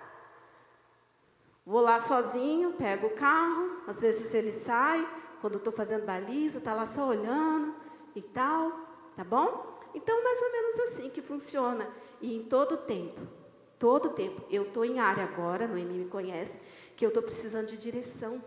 S2: Vou lá sozinho, pego o carro, às vezes ele sai, quando estou fazendo baliza, está lá só olhando e tal, tá bom? Então, mais ou menos assim que funciona. E em todo tempo, todo tempo, eu estou em área agora, no EMI me conhece, que eu estou precisando de direção.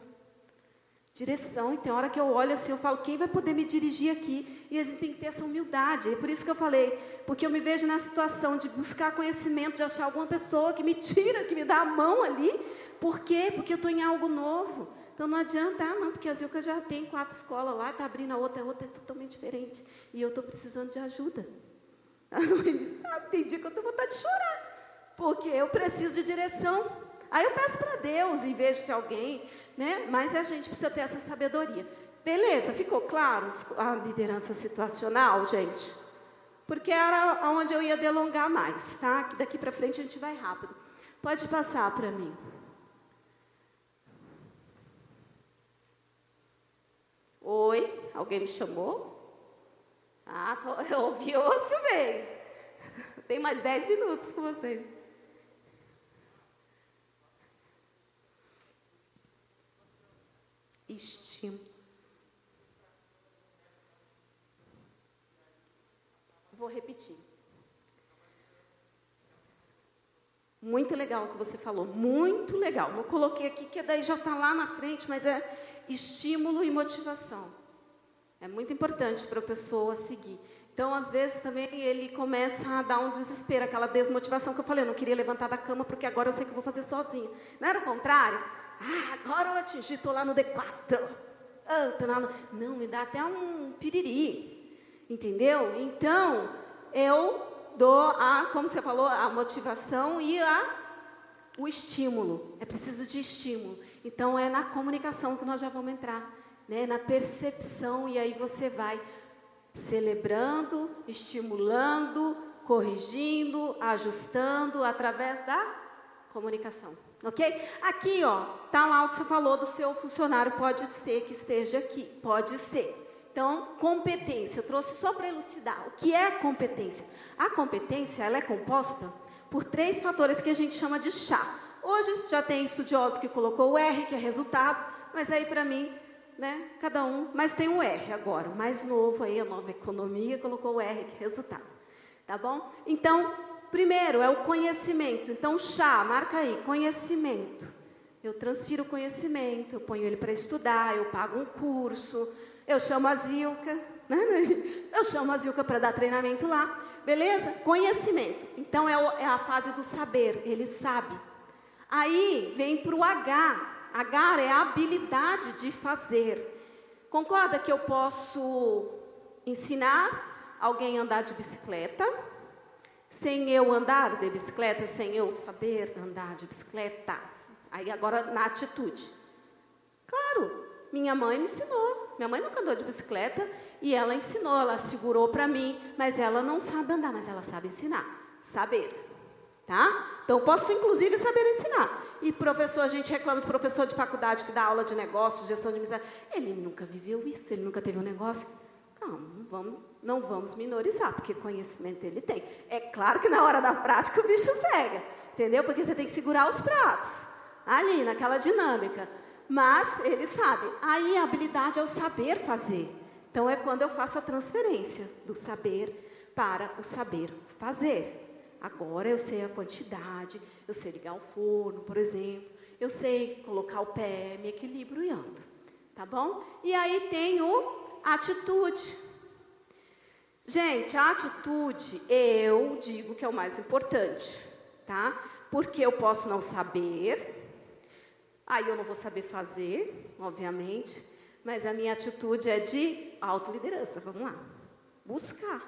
S2: Direção, e tem hora que eu olho assim, eu falo, quem vai poder me dirigir aqui? E a gente tem que ter essa humildade. É por isso que eu falei, porque eu me vejo na situação de buscar conhecimento, de achar alguma pessoa que me (laughs) tira, que me dá a mão ali, por quê? Porque eu estou em algo novo. Então não adianta, ah, não, porque a Zilka já tem quatro escolas lá, está abrindo a outra, a outra é totalmente diferente. E eu estou precisando de ajuda. (laughs) A Noemi sabe, tem dia que eu estou vontade de chorar. Porque eu preciso de direção. Aí eu peço para Deus e vejo se alguém, né? Mas a gente precisa ter essa sabedoria. Beleza, ficou claro a liderança situacional, gente? Porque era onde eu ia delongar mais, tá? Daqui para frente a gente vai rápido. Pode passar para mim. Oi, alguém me chamou? Ah, tô, (laughs) eu ouvi osso bem. Tem mais dez minutos com vocês. Estímulo. Vou repetir. Muito legal o que você falou, muito legal. Eu coloquei aqui que daí já está lá na frente, mas é estímulo e motivação. É muito importante para a pessoa seguir. Então, às vezes, também ele começa a dar um desespero, aquela desmotivação que eu falei, eu não queria levantar da cama porque agora eu sei que eu vou fazer sozinho. Não era o contrário? Ah, agora eu atingi, estou lá no D4. Ah, tô lá no... Não, me dá até um piriri. Entendeu? Então, eu dou a, como você falou, a motivação e a, o estímulo. É preciso de estímulo. Então é na comunicação que nós já vamos entrar, né? na percepção, e aí você vai celebrando, estimulando, corrigindo, ajustando através da comunicação. Ok? Aqui, ó, tá lá o que você falou do seu funcionário, pode ser que esteja aqui, pode ser. Então, competência, eu trouxe só para elucidar. O que é competência? A competência, ela é composta por três fatores que a gente chama de chá. Hoje já tem estudiosos que colocou o R, que é resultado, mas aí para mim, né, cada um, mas tem o R agora, o mais novo aí, a nova economia, colocou o R, que é resultado. Tá bom? Então, primeiro é o conhecimento. Então, chá, marca aí, conhecimento. Eu transfiro conhecimento, eu ponho ele para estudar, eu pago um curso, eu chamo a Zilka, né? (laughs) eu chamo a Zilka para dar treinamento lá, beleza? Conhecimento. Então é, é a fase do saber, ele sabe. Aí vem para o H. H é a habilidade de fazer. Concorda que eu posso ensinar alguém a andar de bicicleta? Sem eu andar de bicicleta, sem eu saber andar de bicicleta. Aí agora na atitude. Claro, minha mãe me ensinou. Minha mãe nunca andou de bicicleta e ela ensinou, ela segurou para mim, mas ela não sabe andar, mas ela sabe ensinar. Saber. Tá? Então, posso inclusive saber ensinar. E professor, a gente reclama de professor de faculdade que dá aula de negócios, gestão de amizade. Ele nunca viveu isso, ele nunca teve um negócio. Calma, não vamos, não vamos minorizar, porque conhecimento ele tem. É claro que na hora da prática o bicho pega, entendeu? Porque você tem que segurar os pratos, ali, naquela dinâmica. Mas ele sabe. Aí a habilidade é o saber fazer. Então é quando eu faço a transferência do saber para o saber fazer. Agora eu sei a quantidade, eu sei ligar o forno, por exemplo, eu sei colocar o pé, me equilibro e ando. Tá bom? E aí tem o atitude. Gente, a atitude eu digo que é o mais importante, tá? Porque eu posso não saber, aí eu não vou saber fazer, obviamente, mas a minha atitude é de autoliderança. Vamos lá. Buscar.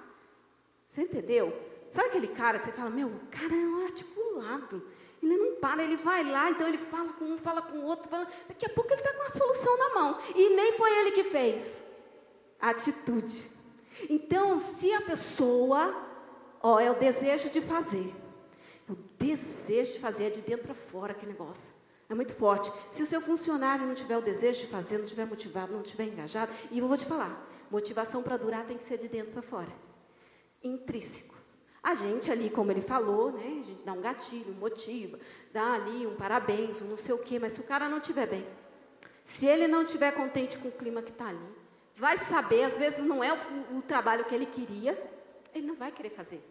S2: Você entendeu? Sabe aquele cara que você fala, meu, o cara é um articulado. Ele não para, ele vai lá, então ele fala com um, fala com o outro. Fala... Daqui a pouco ele está com a solução na mão. E nem foi ele que fez. Atitude. Então, se a pessoa, ó, é o desejo de fazer. É o desejo de fazer, é de dentro para fora aquele negócio. É muito forte. Se o seu funcionário não tiver o desejo de fazer, não tiver motivado, não tiver engajado, e eu vou te falar, motivação para durar tem que ser de dentro para fora. Intrínseco. A gente ali, como ele falou, né, a gente dá um gatilho, motiva, dá ali um parabéns, um não sei o quê, mas se o cara não estiver bem, se ele não estiver contente com o clima que está ali, vai saber, às vezes não é o, o trabalho que ele queria, ele não vai querer fazer.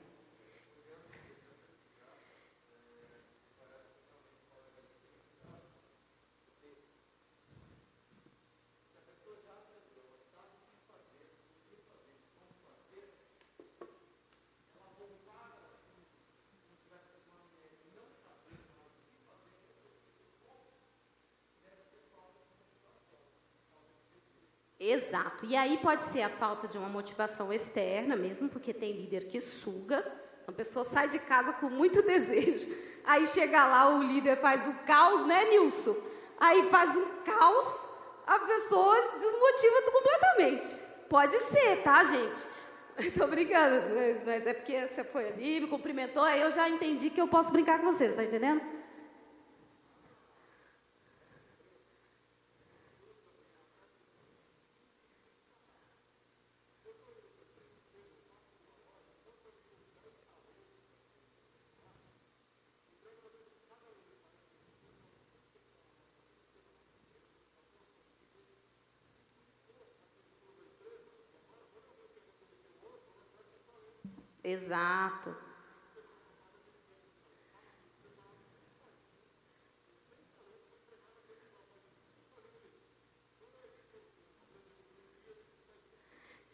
S2: Exato. E aí pode ser a falta de uma motivação externa mesmo, porque tem líder que suga. A pessoa sai de casa com muito (laughs) desejo. Aí chega lá, o líder faz o caos, né, Nilson? Aí faz um caos, a pessoa desmotiva completamente. Pode ser, tá, gente? (laughs) Estou brincando, mas é porque você foi ali, me cumprimentou, aí eu já entendi que eu posso brincar com vocês, tá entendendo? Exato.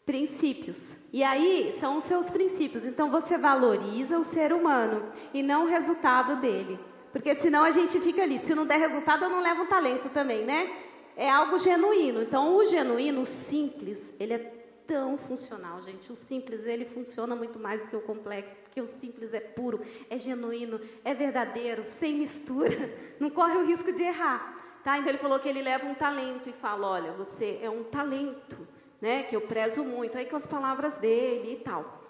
S2: Princípios. E aí são os seus princípios. Então você valoriza o ser humano e não o resultado dele. Porque senão a gente fica ali. Se não der resultado, eu não levo um talento também, né? É algo genuíno. Então o genuíno, o simples, ele é tão funcional, gente. O simples, ele funciona muito mais do que o complexo, porque o simples é puro, é genuíno, é verdadeiro, sem mistura, (laughs) não corre o risco de errar. Tá? Então ele falou que ele leva um talento e fala, olha, você é um talento, né, que eu prezo muito, aí com as palavras dele e tal.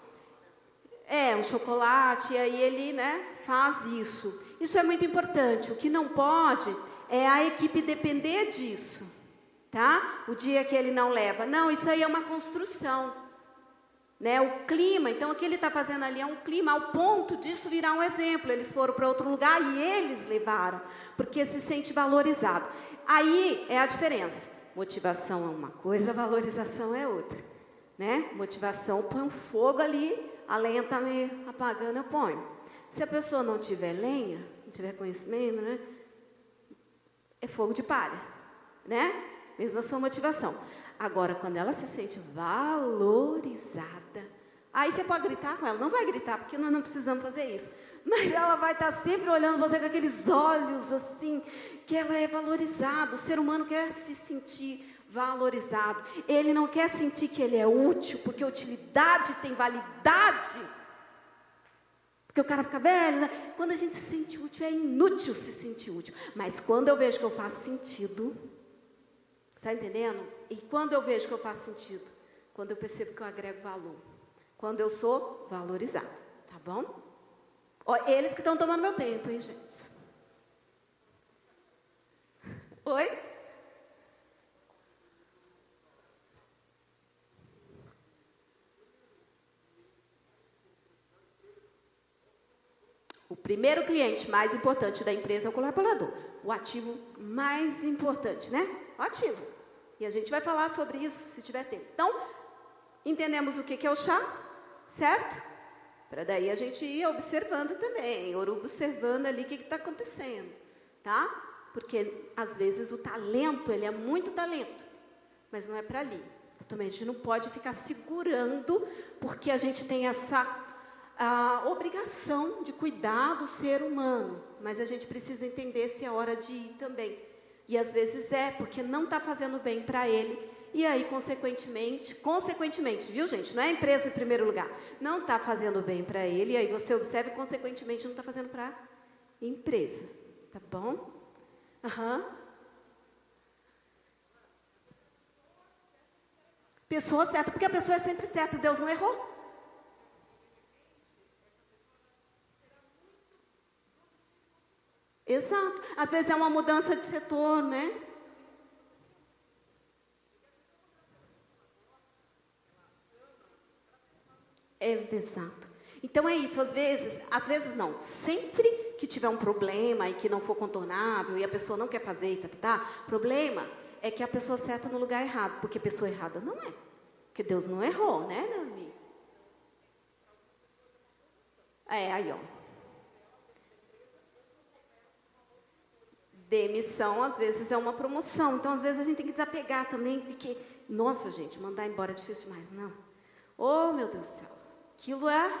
S2: É, um chocolate, e aí ele, né, faz isso. Isso é muito importante. O que não pode é a equipe depender disso tá? O dia que ele não leva. Não, isso aí é uma construção. Né, o clima, então o que ele está fazendo ali é um clima ao ponto disso virar um exemplo. Eles foram para outro lugar e eles levaram, porque se sente valorizado. Aí é a diferença. Motivação é uma coisa, (laughs) valorização é outra. Né? Motivação põe um fogo ali, a lenha está me apagando, eu ponho. Se a pessoa não tiver lenha, não tiver conhecimento, né? é fogo de palha. Né? Mesmo a sua motivação. Agora, quando ela se sente valorizada, aí você pode gritar com ela. Não vai gritar, porque nós não precisamos fazer isso. Mas ela vai estar sempre olhando você com aqueles olhos assim, que ela é valorizada. O ser humano quer se sentir valorizado. Ele não quer sentir que ele é útil, porque utilidade tem validade. Porque o cara fica velho, né? Quando a gente se sente útil, é inútil se sentir útil. Mas quando eu vejo que eu faço sentido, Está entendendo? E quando eu vejo que eu faço sentido? Quando eu percebo que eu agrego valor. Quando eu sou valorizado. Tá bom? Ó, eles que estão tomando meu tempo, hein, gente? (laughs) Oi? O primeiro cliente mais importante da empresa é o colaborador. O ativo mais importante, né? O ativo. E a gente vai falar sobre isso se tiver tempo. Então, entendemos o que é o chá, certo? Para daí a gente ir observando também, observando ali o que está acontecendo, tá? Porque às vezes o talento, ele é muito talento, mas não é para ali. Também a gente não pode ficar segurando, porque a gente tem essa a obrigação de cuidar do ser humano, mas a gente precisa entender se é hora de ir também. E às vezes é, porque não está fazendo bem para ele. E aí, consequentemente, consequentemente, viu gente? Não é a empresa em primeiro lugar. Não está fazendo bem para ele, e aí você observa e, consequentemente, não está fazendo para empresa. Tá bom? Aham. Uhum. Pessoa certa, porque a pessoa é sempre certa, Deus não errou. Exato. Às vezes é uma mudança de setor, né? É, exato. Então é isso, às vezes, às vezes não, sempre que tiver um problema e que não for contornável e a pessoa não quer fazer e tá, tá, problema é que a pessoa certa no lugar errado, porque pessoa errada não é. Porque Deus não errou, né, Nami? É, aí, ó. Demissão, às vezes, é uma promoção. Então, às vezes, a gente tem que desapegar também, porque, nossa, gente, mandar embora é difícil demais. Não. Oh, meu Deus do céu. Aquilo é,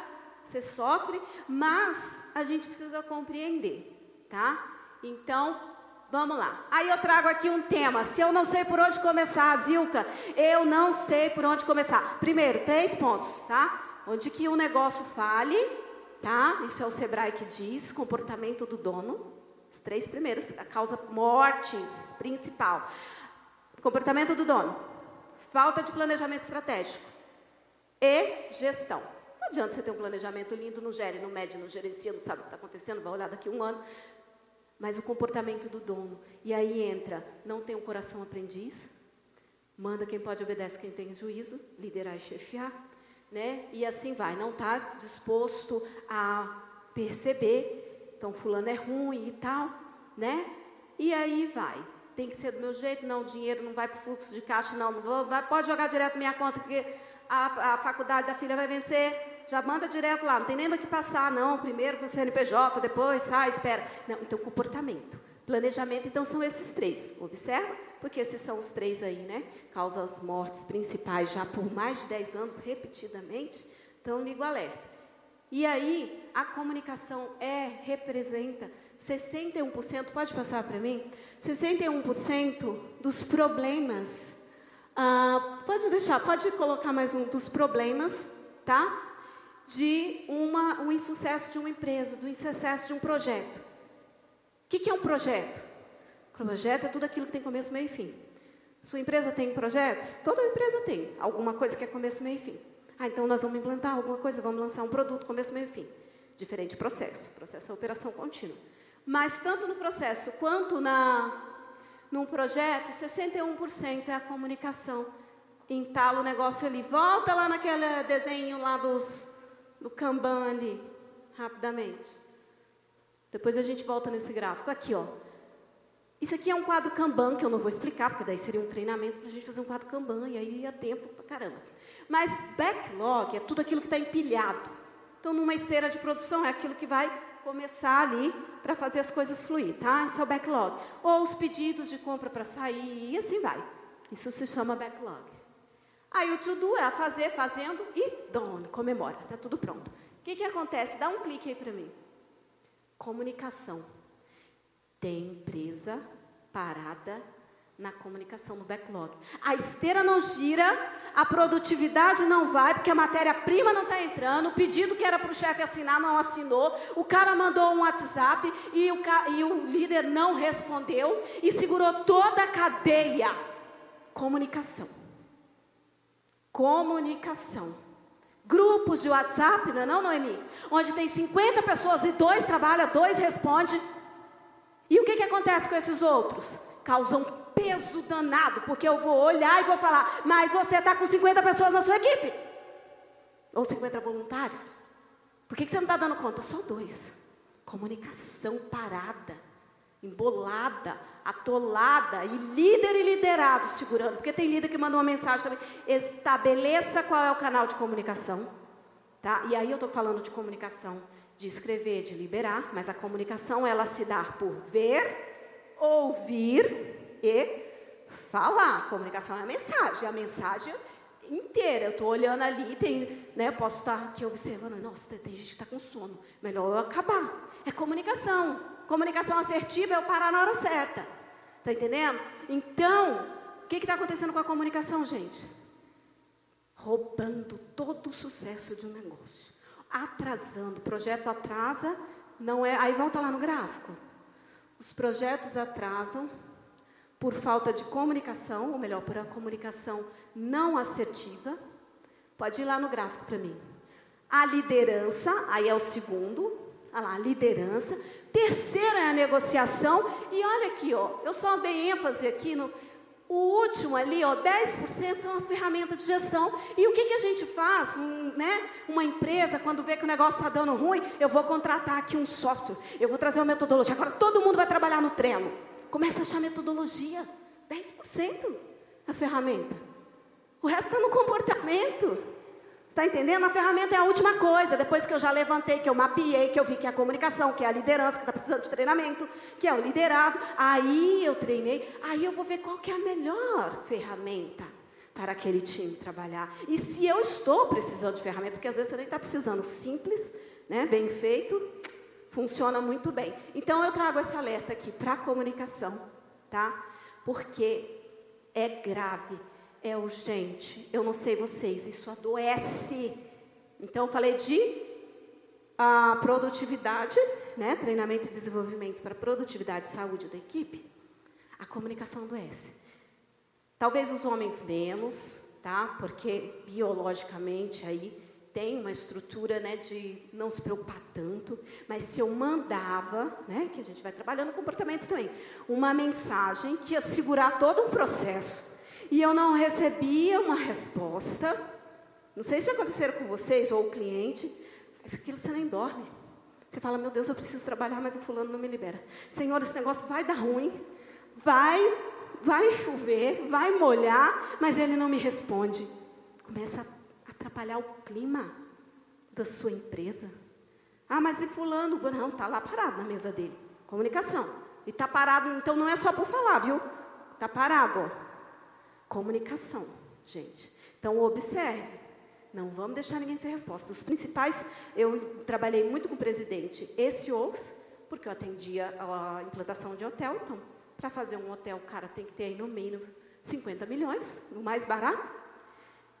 S2: você sofre, mas a gente precisa compreender, tá? Então, vamos lá. Aí eu trago aqui um tema. Se eu não sei por onde começar, Zilka, eu não sei por onde começar. Primeiro, três pontos, tá? Onde que o negócio fale, tá? Isso é o Sebrae que diz, comportamento do dono. Três primeiros, a causa mortes principal. Comportamento do dono, falta de planejamento estratégico e gestão. Não adianta você ter um planejamento lindo, não gere, não mede, não gerencia, não sabe o que está acontecendo, vai olhar daqui um ano. Mas o comportamento do dono. E aí entra, não tem um coração aprendiz, manda quem pode, obedece quem tem juízo, liderar e chefiar. Né? E assim vai, não está disposto a perceber então fulano é ruim e tal, né? E aí vai. Tem que ser do meu jeito, não, o dinheiro não vai para o fluxo de caixa, não, não vou, vai, pode jogar direto na minha conta, porque a, a faculdade da filha vai vencer, já manda direto lá, não tem nem que passar, não, primeiro com o CNPJ, depois sai, espera. Não, então comportamento. Planejamento, então, são esses três. Observa, porque esses são os três aí, né? Causam as mortes principais já por mais de 10 anos, repetidamente. Então, ligo alerta. E aí, a comunicação é, representa 61%, pode passar para mim? 61% dos problemas. Ah, pode deixar, pode colocar mais um dos problemas, tá? De uma, um insucesso de uma empresa, do insucesso de um projeto. O que, que é um projeto? Projeto é tudo aquilo que tem começo, meio e fim. Sua empresa tem projetos? Toda empresa tem alguma coisa que é começo, meio e fim. Ah, então nós vamos implantar alguma coisa, vamos lançar um produto, começo, meio e fim. Diferente processo. Processo é operação contínua. Mas tanto no processo quanto na, num projeto, 61% é a comunicação. entala o negócio ali. Volta lá naquele desenho lá dos, do Kanban ali, rapidamente. Depois a gente volta nesse gráfico. Aqui, ó. Isso aqui é um quadro Kanban, que eu não vou explicar, porque daí seria um treinamento para a gente fazer um quadro Kanban, e aí ia tempo pra caramba. Mas backlog é tudo aquilo que está empilhado. Então, numa esteira de produção, é aquilo que vai começar ali para fazer as coisas fluir, tá? Esse é o backlog. Ou os pedidos de compra para sair, e assim vai. Isso se chama backlog. Aí o to-do é fazer, fazendo e done, comemora, está tudo pronto. O que, que acontece? Dá um clique aí para mim. Comunicação. Tem empresa parada na comunicação, no backlog. A esteira não gira, a produtividade não vai, porque a matéria-prima não está entrando, o pedido que era para o chefe assinar não assinou, o cara mandou um WhatsApp e o, e o líder não respondeu e segurou toda a cadeia. Comunicação. Comunicação. Grupos de WhatsApp, não é não, Noemi? Onde tem 50 pessoas e dois trabalham, dois respondem. E o que, que acontece com esses outros? Causam peso danado, porque eu vou olhar e vou falar, mas você está com 50 pessoas na sua equipe? Ou 50 voluntários? Por que, que você não está dando conta? Só dois. Comunicação parada, embolada, atolada, e líder e liderado segurando, porque tem líder que manda uma mensagem também. Estabeleça qual é o canal de comunicação. Tá? E aí eu estou falando de comunicação de escrever, de liberar, mas a comunicação ela se dá por ver, ouvir falar. Comunicação é a mensagem, a mensagem inteira. Eu estou olhando ali, tem, né, posso estar aqui observando, nossa, tem gente que está com sono, melhor eu acabar. É comunicação. Comunicação assertiva é eu parar na hora certa. Está entendendo? Então, o que está acontecendo com a comunicação, gente? Roubando todo o sucesso de um negócio atrasando. O projeto atrasa, não é. Aí volta lá no gráfico. Os projetos atrasam por falta de comunicação, ou melhor, por a comunicação não assertiva. Pode ir lá no gráfico para mim. A liderança, aí é o segundo. Olha lá, a liderança. Terceiro é a negociação. E olha aqui, ó, eu só dei ênfase aqui no o último ali, ó, 10% são as ferramentas de gestão. E o que, que a gente faz? Um, né? Uma empresa, quando vê que o negócio está dando ruim, eu vou contratar aqui um software, eu vou trazer uma metodologia. Agora todo mundo vai trabalhar no Trello. Começa a achar metodologia. 10% a ferramenta. O resto está no comportamento. Está entendendo? A ferramenta é a última coisa. Depois que eu já levantei, que eu mapeei, que eu vi que é a comunicação, que é a liderança, que está precisando de treinamento, que é o liderado. Aí eu treinei. Aí eu vou ver qual que é a melhor ferramenta para aquele time trabalhar. E se eu estou precisando de ferramenta, porque às vezes você nem está precisando, simples, né, bem feito, funciona muito bem. Então eu trago esse alerta aqui para a comunicação, tá? Porque é grave é urgente. Eu não sei vocês, isso adoece. Então, eu falei de a produtividade, né? treinamento e desenvolvimento para produtividade e saúde da equipe. A comunicação adoece. Talvez os homens menos, tá? Porque biologicamente aí tem uma estrutura, né, de não se preocupar tanto, mas se eu mandava, né, que a gente vai trabalhando comportamento também, uma mensagem que ia segurar todo um processo, e eu não recebia uma resposta. Não sei se aconteceram com vocês ou o cliente, mas aquilo você nem dorme. Você fala, meu Deus, eu preciso trabalhar, mas o fulano não me libera. Senhor, esse negócio vai dar ruim, vai, vai chover, vai molhar, mas ele não me responde. Começa a atrapalhar o clima da sua empresa. Ah, mas e fulano? Não, está lá parado na mesa dele. Comunicação. E está parado, então não é só por falar, viu? Está parado. Comunicação, gente. Então, observe. Não vamos deixar ninguém sem resposta. Os principais, eu trabalhei muito com o presidente esse OUS, porque eu atendia a implantação de hotel. Então, para fazer um hotel, o cara tem que ter aí no mínimo 50 milhões, no mais barato.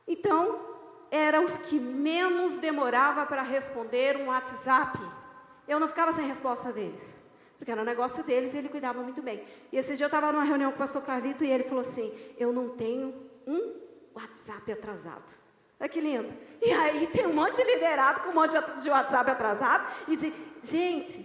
S2: Então, eram os que menos demorava para responder um WhatsApp. Eu não ficava sem resposta deles porque era o negócio deles e ele cuidava muito bem. E esse dia eu estava numa reunião com o pastor Carlito e ele falou assim: Eu não tenho um WhatsApp atrasado. Olha que lindo. E aí tem um monte de liderado com um monte de WhatsApp atrasado e de, gente,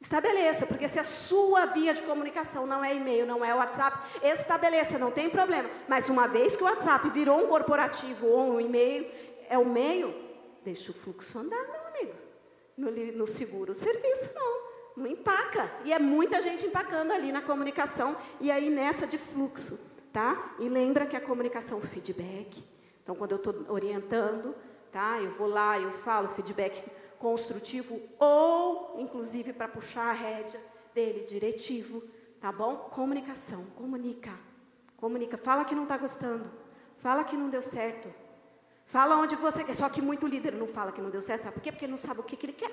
S2: Estabeleça, porque se a sua via de comunicação não é e-mail, não é WhatsApp, estabeleça, não tem problema. Mas uma vez que o WhatsApp virou um corporativo ou um e-mail, é o meio, deixa o fluxo andar, meu amigo. No, no seguro serviço, não. Não empaca. E é muita gente empacando ali na comunicação e aí nessa de fluxo, tá? E lembra que a comunicação feedback. Então, quando eu estou orientando, tá? Eu vou lá, eu falo feedback construtivo ou, inclusive, para puxar a rédea dele, diretivo, tá bom? Comunicação, comunica, comunica. Fala que não está gostando, fala que não deu certo, fala onde você quer. Só que muito líder não fala que não deu certo, sabe por quê? Porque ele não sabe o que, que ele quer.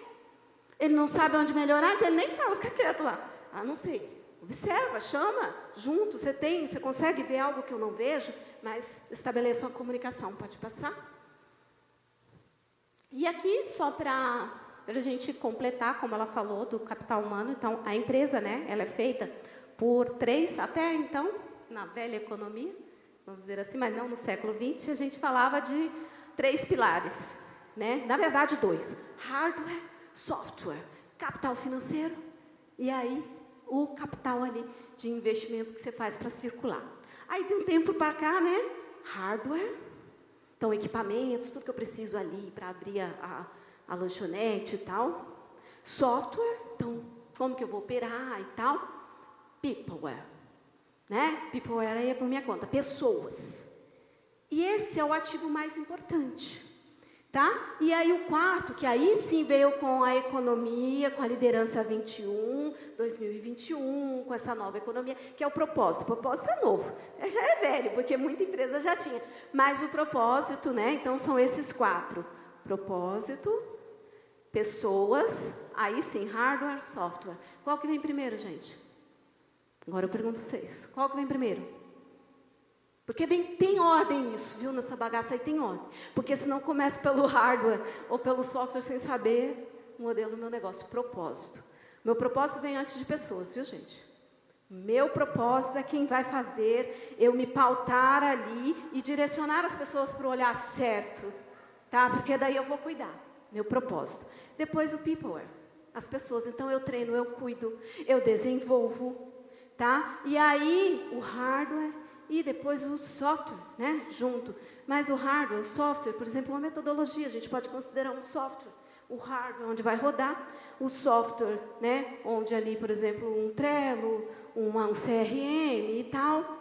S2: Ele não sabe onde melhorar, então ele nem fala, fica quieto lá. Ah, não sei. Observa, chama, junto, você tem, você consegue ver algo que eu não vejo, mas estabeleça uma comunicação. Pode passar? E aqui, só para a gente completar, como ela falou, do capital humano, então, a empresa, né, ela é feita por três, até então, na velha economia, vamos dizer assim, mas não no século XX, a gente falava de três pilares, né? Na verdade, dois: hardware, software, capital financeiro e aí o capital ali de investimento que você faz para circular. Aí de um tempo para cá, né? Hardware, então, equipamentos, tudo que eu preciso ali para abrir a, a, a lanchonete e tal. Software, então, como que eu vou operar e tal. Peopleware, né? Peopleware aí é por minha conta, pessoas. E esse é o ativo mais importante. Tá? E aí o quarto, que aí sim veio com a economia, com a liderança 21, 2021, com essa nova economia, que é o propósito. O propósito é novo, é, já é velho, porque muita empresa já tinha. Mas o propósito, né? Então são esses quatro: propósito, pessoas, aí sim, hardware, software. Qual que vem primeiro, gente? Agora eu pergunto vocês: qual que vem primeiro? Porque vem, tem ordem nisso, viu? Nessa bagaça aí tem ordem. Porque senão começa pelo hardware ou pelo software sem saber o modelo do meu negócio, propósito. Meu propósito vem antes de pessoas, viu, gente? Meu propósito é quem vai fazer eu me pautar ali e direcionar as pessoas para o olhar certo, tá? Porque daí eu vou cuidar. Meu propósito. Depois o peopleware, as pessoas. Então eu treino, eu cuido, eu desenvolvo, tá? E aí o hardware e depois o software, né, junto. Mas o hardware, o software, por exemplo, uma metodologia, a gente pode considerar um software. O hardware, onde vai rodar, o software, né, onde ali, por exemplo, um Trello, um CRM e tal.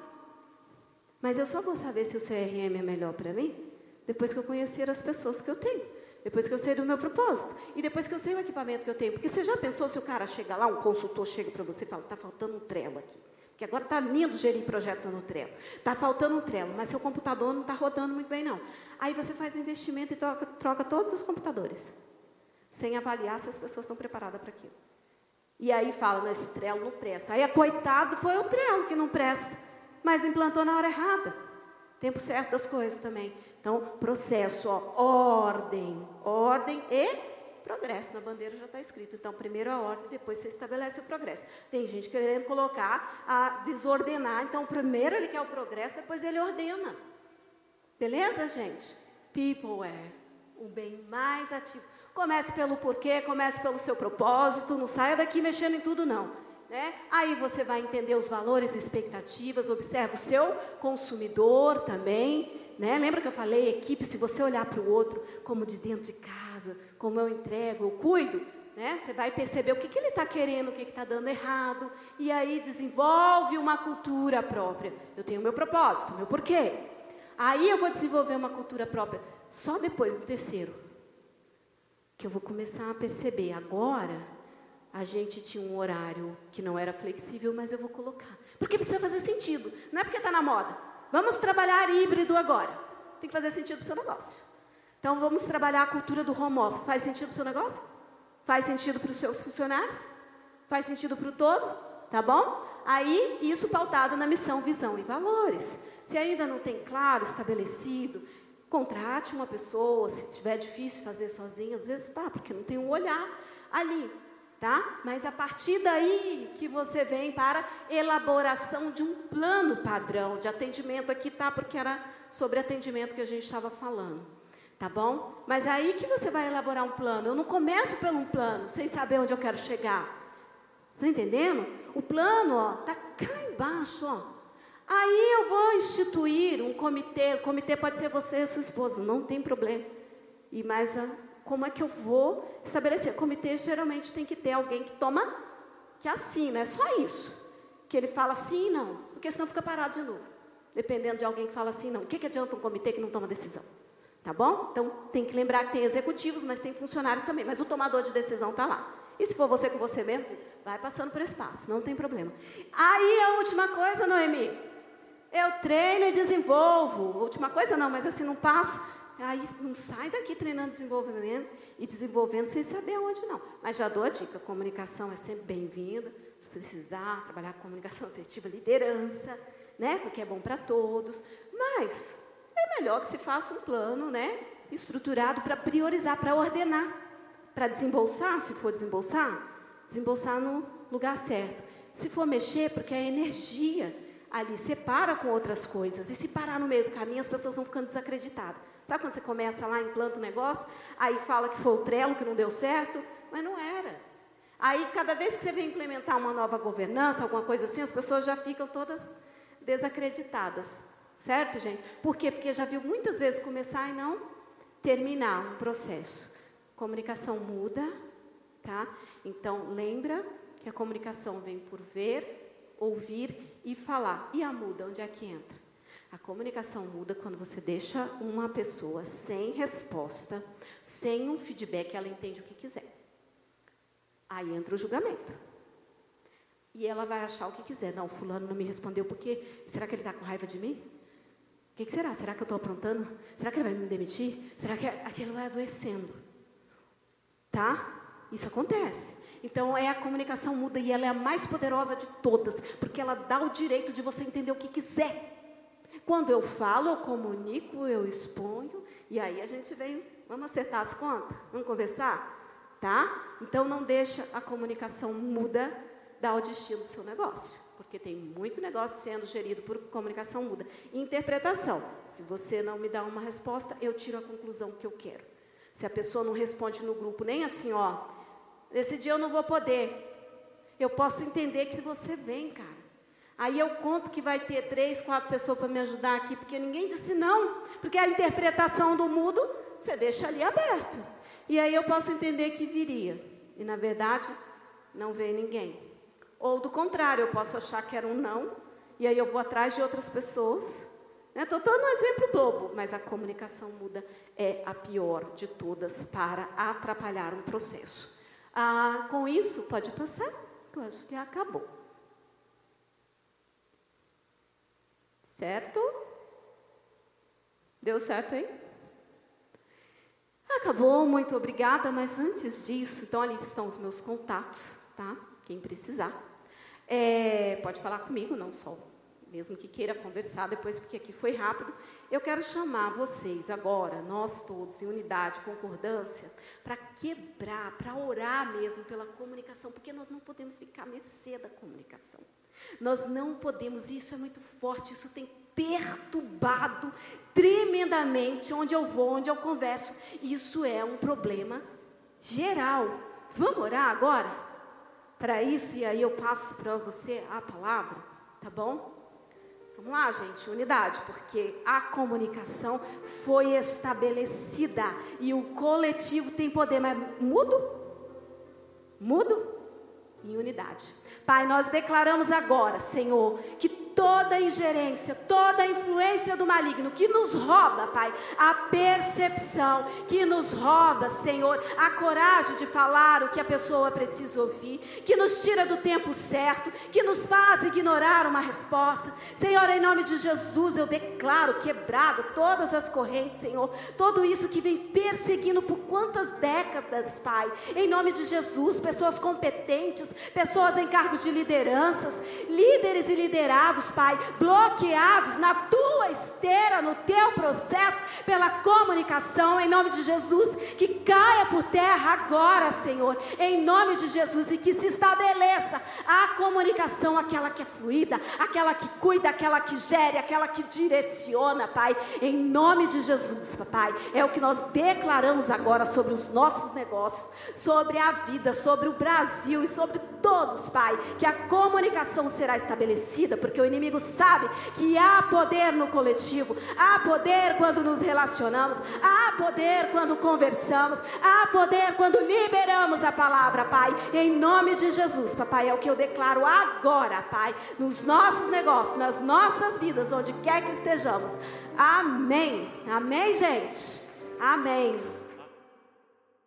S2: Mas eu só vou saber se o CRM é melhor para mim depois que eu conhecer as pessoas que eu tenho. Depois que eu sei do meu propósito. E depois que eu sei o equipamento que eu tenho. Porque você já pensou se o cara chega lá, um consultor chega para você e fala, está faltando um Trello aqui. Porque agora está lindo gerir projeto no Trello. Está faltando um Trello, mas seu computador não está rodando muito bem, não. Aí você faz o investimento e troca, troca todos os computadores, sem avaliar se as pessoas estão preparadas para aquilo. E aí fala, esse Trello não presta. Aí, coitado, foi o Trello que não presta, mas implantou na hora errada. Tempo certo das coisas também. Então, processo, ó, ordem, ordem e progresso. Na bandeira já está escrito. Então, primeiro a ordem, depois você estabelece o progresso. Tem gente querendo colocar, a desordenar. Então, primeiro ele quer o progresso, depois ele ordena. Beleza, gente? Peopleware, o bem mais ativo. Comece pelo porquê, comece pelo seu propósito, não saia daqui mexendo em tudo, não. Né? Aí você vai entender os valores expectativas, observe o seu consumidor também. Né? Lembra que eu falei, equipe, se você olhar para o outro como de dentro de casa, como eu entrego, eu cuido, né? Você vai perceber o que, que ele está querendo, o que está dando errado, e aí desenvolve uma cultura própria. Eu tenho meu propósito, meu porquê. Aí eu vou desenvolver uma cultura própria só depois do terceiro. Que eu vou começar a perceber. Agora, a gente tinha um horário que não era flexível, mas eu vou colocar. Porque precisa fazer sentido. Não é porque está na moda. Vamos trabalhar híbrido agora. Tem que fazer sentido para o seu negócio. Então vamos trabalhar a cultura do home office. Faz sentido para o seu negócio? Faz sentido para os seus funcionários? Faz sentido para o todo? Tá bom? Aí, isso pautado na missão, visão e valores. Se ainda não tem claro, estabelecido, contrate uma pessoa, se tiver difícil fazer sozinho, às vezes tá, porque não tem um olhar ali, tá? Mas a partir daí que você vem para elaboração de um plano padrão de atendimento aqui, tá? Porque era sobre atendimento que a gente estava falando. Tá bom? Mas é aí que você vai elaborar um plano. Eu não começo pelo um plano, sem saber onde eu quero chegar. Está entendendo? O plano, ó, tá cá embaixo, ó. Aí eu vou instituir um comitê. O comitê pode ser você e sua esposa, não tem problema. E mais a, como é que eu vou estabelecer? Comitê geralmente tem que ter alguém que toma, que assina, é só isso. Que ele fala sim e não, porque senão fica parado de novo. Dependendo de alguém que fala assim, não. O que, que adianta um comitê que não toma decisão? Tá bom? Então tem que lembrar que tem executivos, mas tem funcionários também. Mas o tomador de decisão está lá. E se for você com você mesmo, vai passando por espaço, não tem problema. Aí a última coisa, Noemi, eu treino e desenvolvo. Última coisa não, mas assim não passo. Aí não sai daqui treinando desenvolvimento e desenvolvendo sem saber onde não. Mas já dou a dica, comunicação é sempre bem-vinda. Se precisar, trabalhar com comunicação (laughs) assertiva, liderança, né? Porque é bom para todos. Mas é melhor que se faça um plano, né? Estruturado para priorizar, para ordenar, para desembolsar, se for desembolsar, desembolsar no lugar certo. Se for mexer, porque a energia ali separa com outras coisas. E se parar no meio do caminho, as pessoas vão ficando desacreditadas. Sabe quando você começa lá, implanta um negócio, aí fala que foi o trelo que não deu certo? Mas não era. Aí, cada vez que você vem implementar uma nova governança, alguma coisa assim, as pessoas já ficam todas desacreditadas. Certo, gente? Por quê? Porque já viu muitas vezes começar e não terminar um processo. Comunicação muda, tá? Então, lembra que a comunicação vem por ver, ouvir e falar. E a muda, onde é que entra? A comunicação muda quando você deixa uma pessoa sem resposta, sem um feedback, ela entende o que quiser. Aí entra o julgamento. E ela vai achar o que quiser. Não, fulano não me respondeu porque será que ele está com raiva de mim? O que, que, será? Será que eu estou aprontando? Será que ele vai me demitir? Será que aquilo vai adoecendo? Tá? Isso acontece. Então é a comunicação muda e ela é a mais poderosa de todas, porque ela dá o direito de você entender o que quiser. Quando eu falo, eu comunico, eu exponho, e aí a gente vem, vamos acertar as contas? Vamos conversar? Tá? Então não deixa a comunicação muda dar o destino do seu negócio, porque tem muito negócio sendo gerido por comunicação muda. Interpretação. Se você não me dá uma resposta, eu tiro a conclusão que eu quero. Se a pessoa não responde no grupo, nem assim, ó, nesse dia eu não vou poder. Eu posso entender que você vem, cara. Aí eu conto que vai ter três, quatro pessoas para me ajudar aqui, porque ninguém disse não. Porque a interpretação do mudo, você deixa ali aberto. E aí eu posso entender que viria. E na verdade, não veio ninguém. Ou do contrário, eu posso achar que era um não, e aí eu vou atrás de outras pessoas. Estou né? dando um exemplo bobo, mas a comunicação muda é a pior de todas para atrapalhar um processo. Ah, com isso, pode passar? Eu acho que acabou. Certo? Deu certo aí? Acabou, muito obrigada, mas antes disso, então ali estão os meus contatos, tá? Quem precisar. É, pode falar comigo, não só, mesmo que queira conversar depois, porque aqui foi rápido. Eu quero chamar vocês agora, nós todos, em unidade, concordância, para quebrar, para orar mesmo pela comunicação, porque nós não podemos ficar à mercê da comunicação. Nós não podemos, isso é muito forte, isso tem perturbado tremendamente onde eu vou, onde eu converso. Isso é um problema geral. Vamos orar agora? Para isso, e aí eu passo para você a palavra, tá bom? Vamos lá, gente, unidade, porque a comunicação foi estabelecida e o coletivo tem poder, mas mudo? Mudo? Em unidade. Pai, nós declaramos agora, Senhor, que toda ingerência, toda influência do maligno que nos rouba, Pai, a percepção, que nos rouba, Senhor, a coragem de falar o que a pessoa precisa ouvir, que nos tira do tempo certo, que nos faz ignorar uma resposta. Senhor, em nome de Jesus, eu declaro quebrado todas as correntes, Senhor, tudo isso que vem perseguindo por quantas décadas, Pai, em nome de Jesus, pessoas competentes, pessoas em cargos de lideranças, líderes e liderados, Pai, bloqueados na tua esteira, no teu processo, pela comunicação, em nome de Jesus, que caia por terra agora, Senhor, em nome de Jesus, e que se estabeleça a comunicação, aquela que é fluida, aquela que cuida, aquela que gere, aquela que direciona, Pai, em nome de Jesus, Papai, é o que nós declaramos agora sobre os nossos negócios, sobre a vida, sobre o Brasil e sobre todos, Pai, que a comunicação será estabelecida, porque o inimigo sabe que há poder no coletivo, há poder quando nos relacionamos, há poder quando conversamos, há poder quando liberamos a palavra, Pai, em nome de Jesus, Papai, é o que eu declaro agora, Pai, nos nossos negócios, nas nossas vidas, onde quer que estejamos. Amém. Amém, gente. Amém.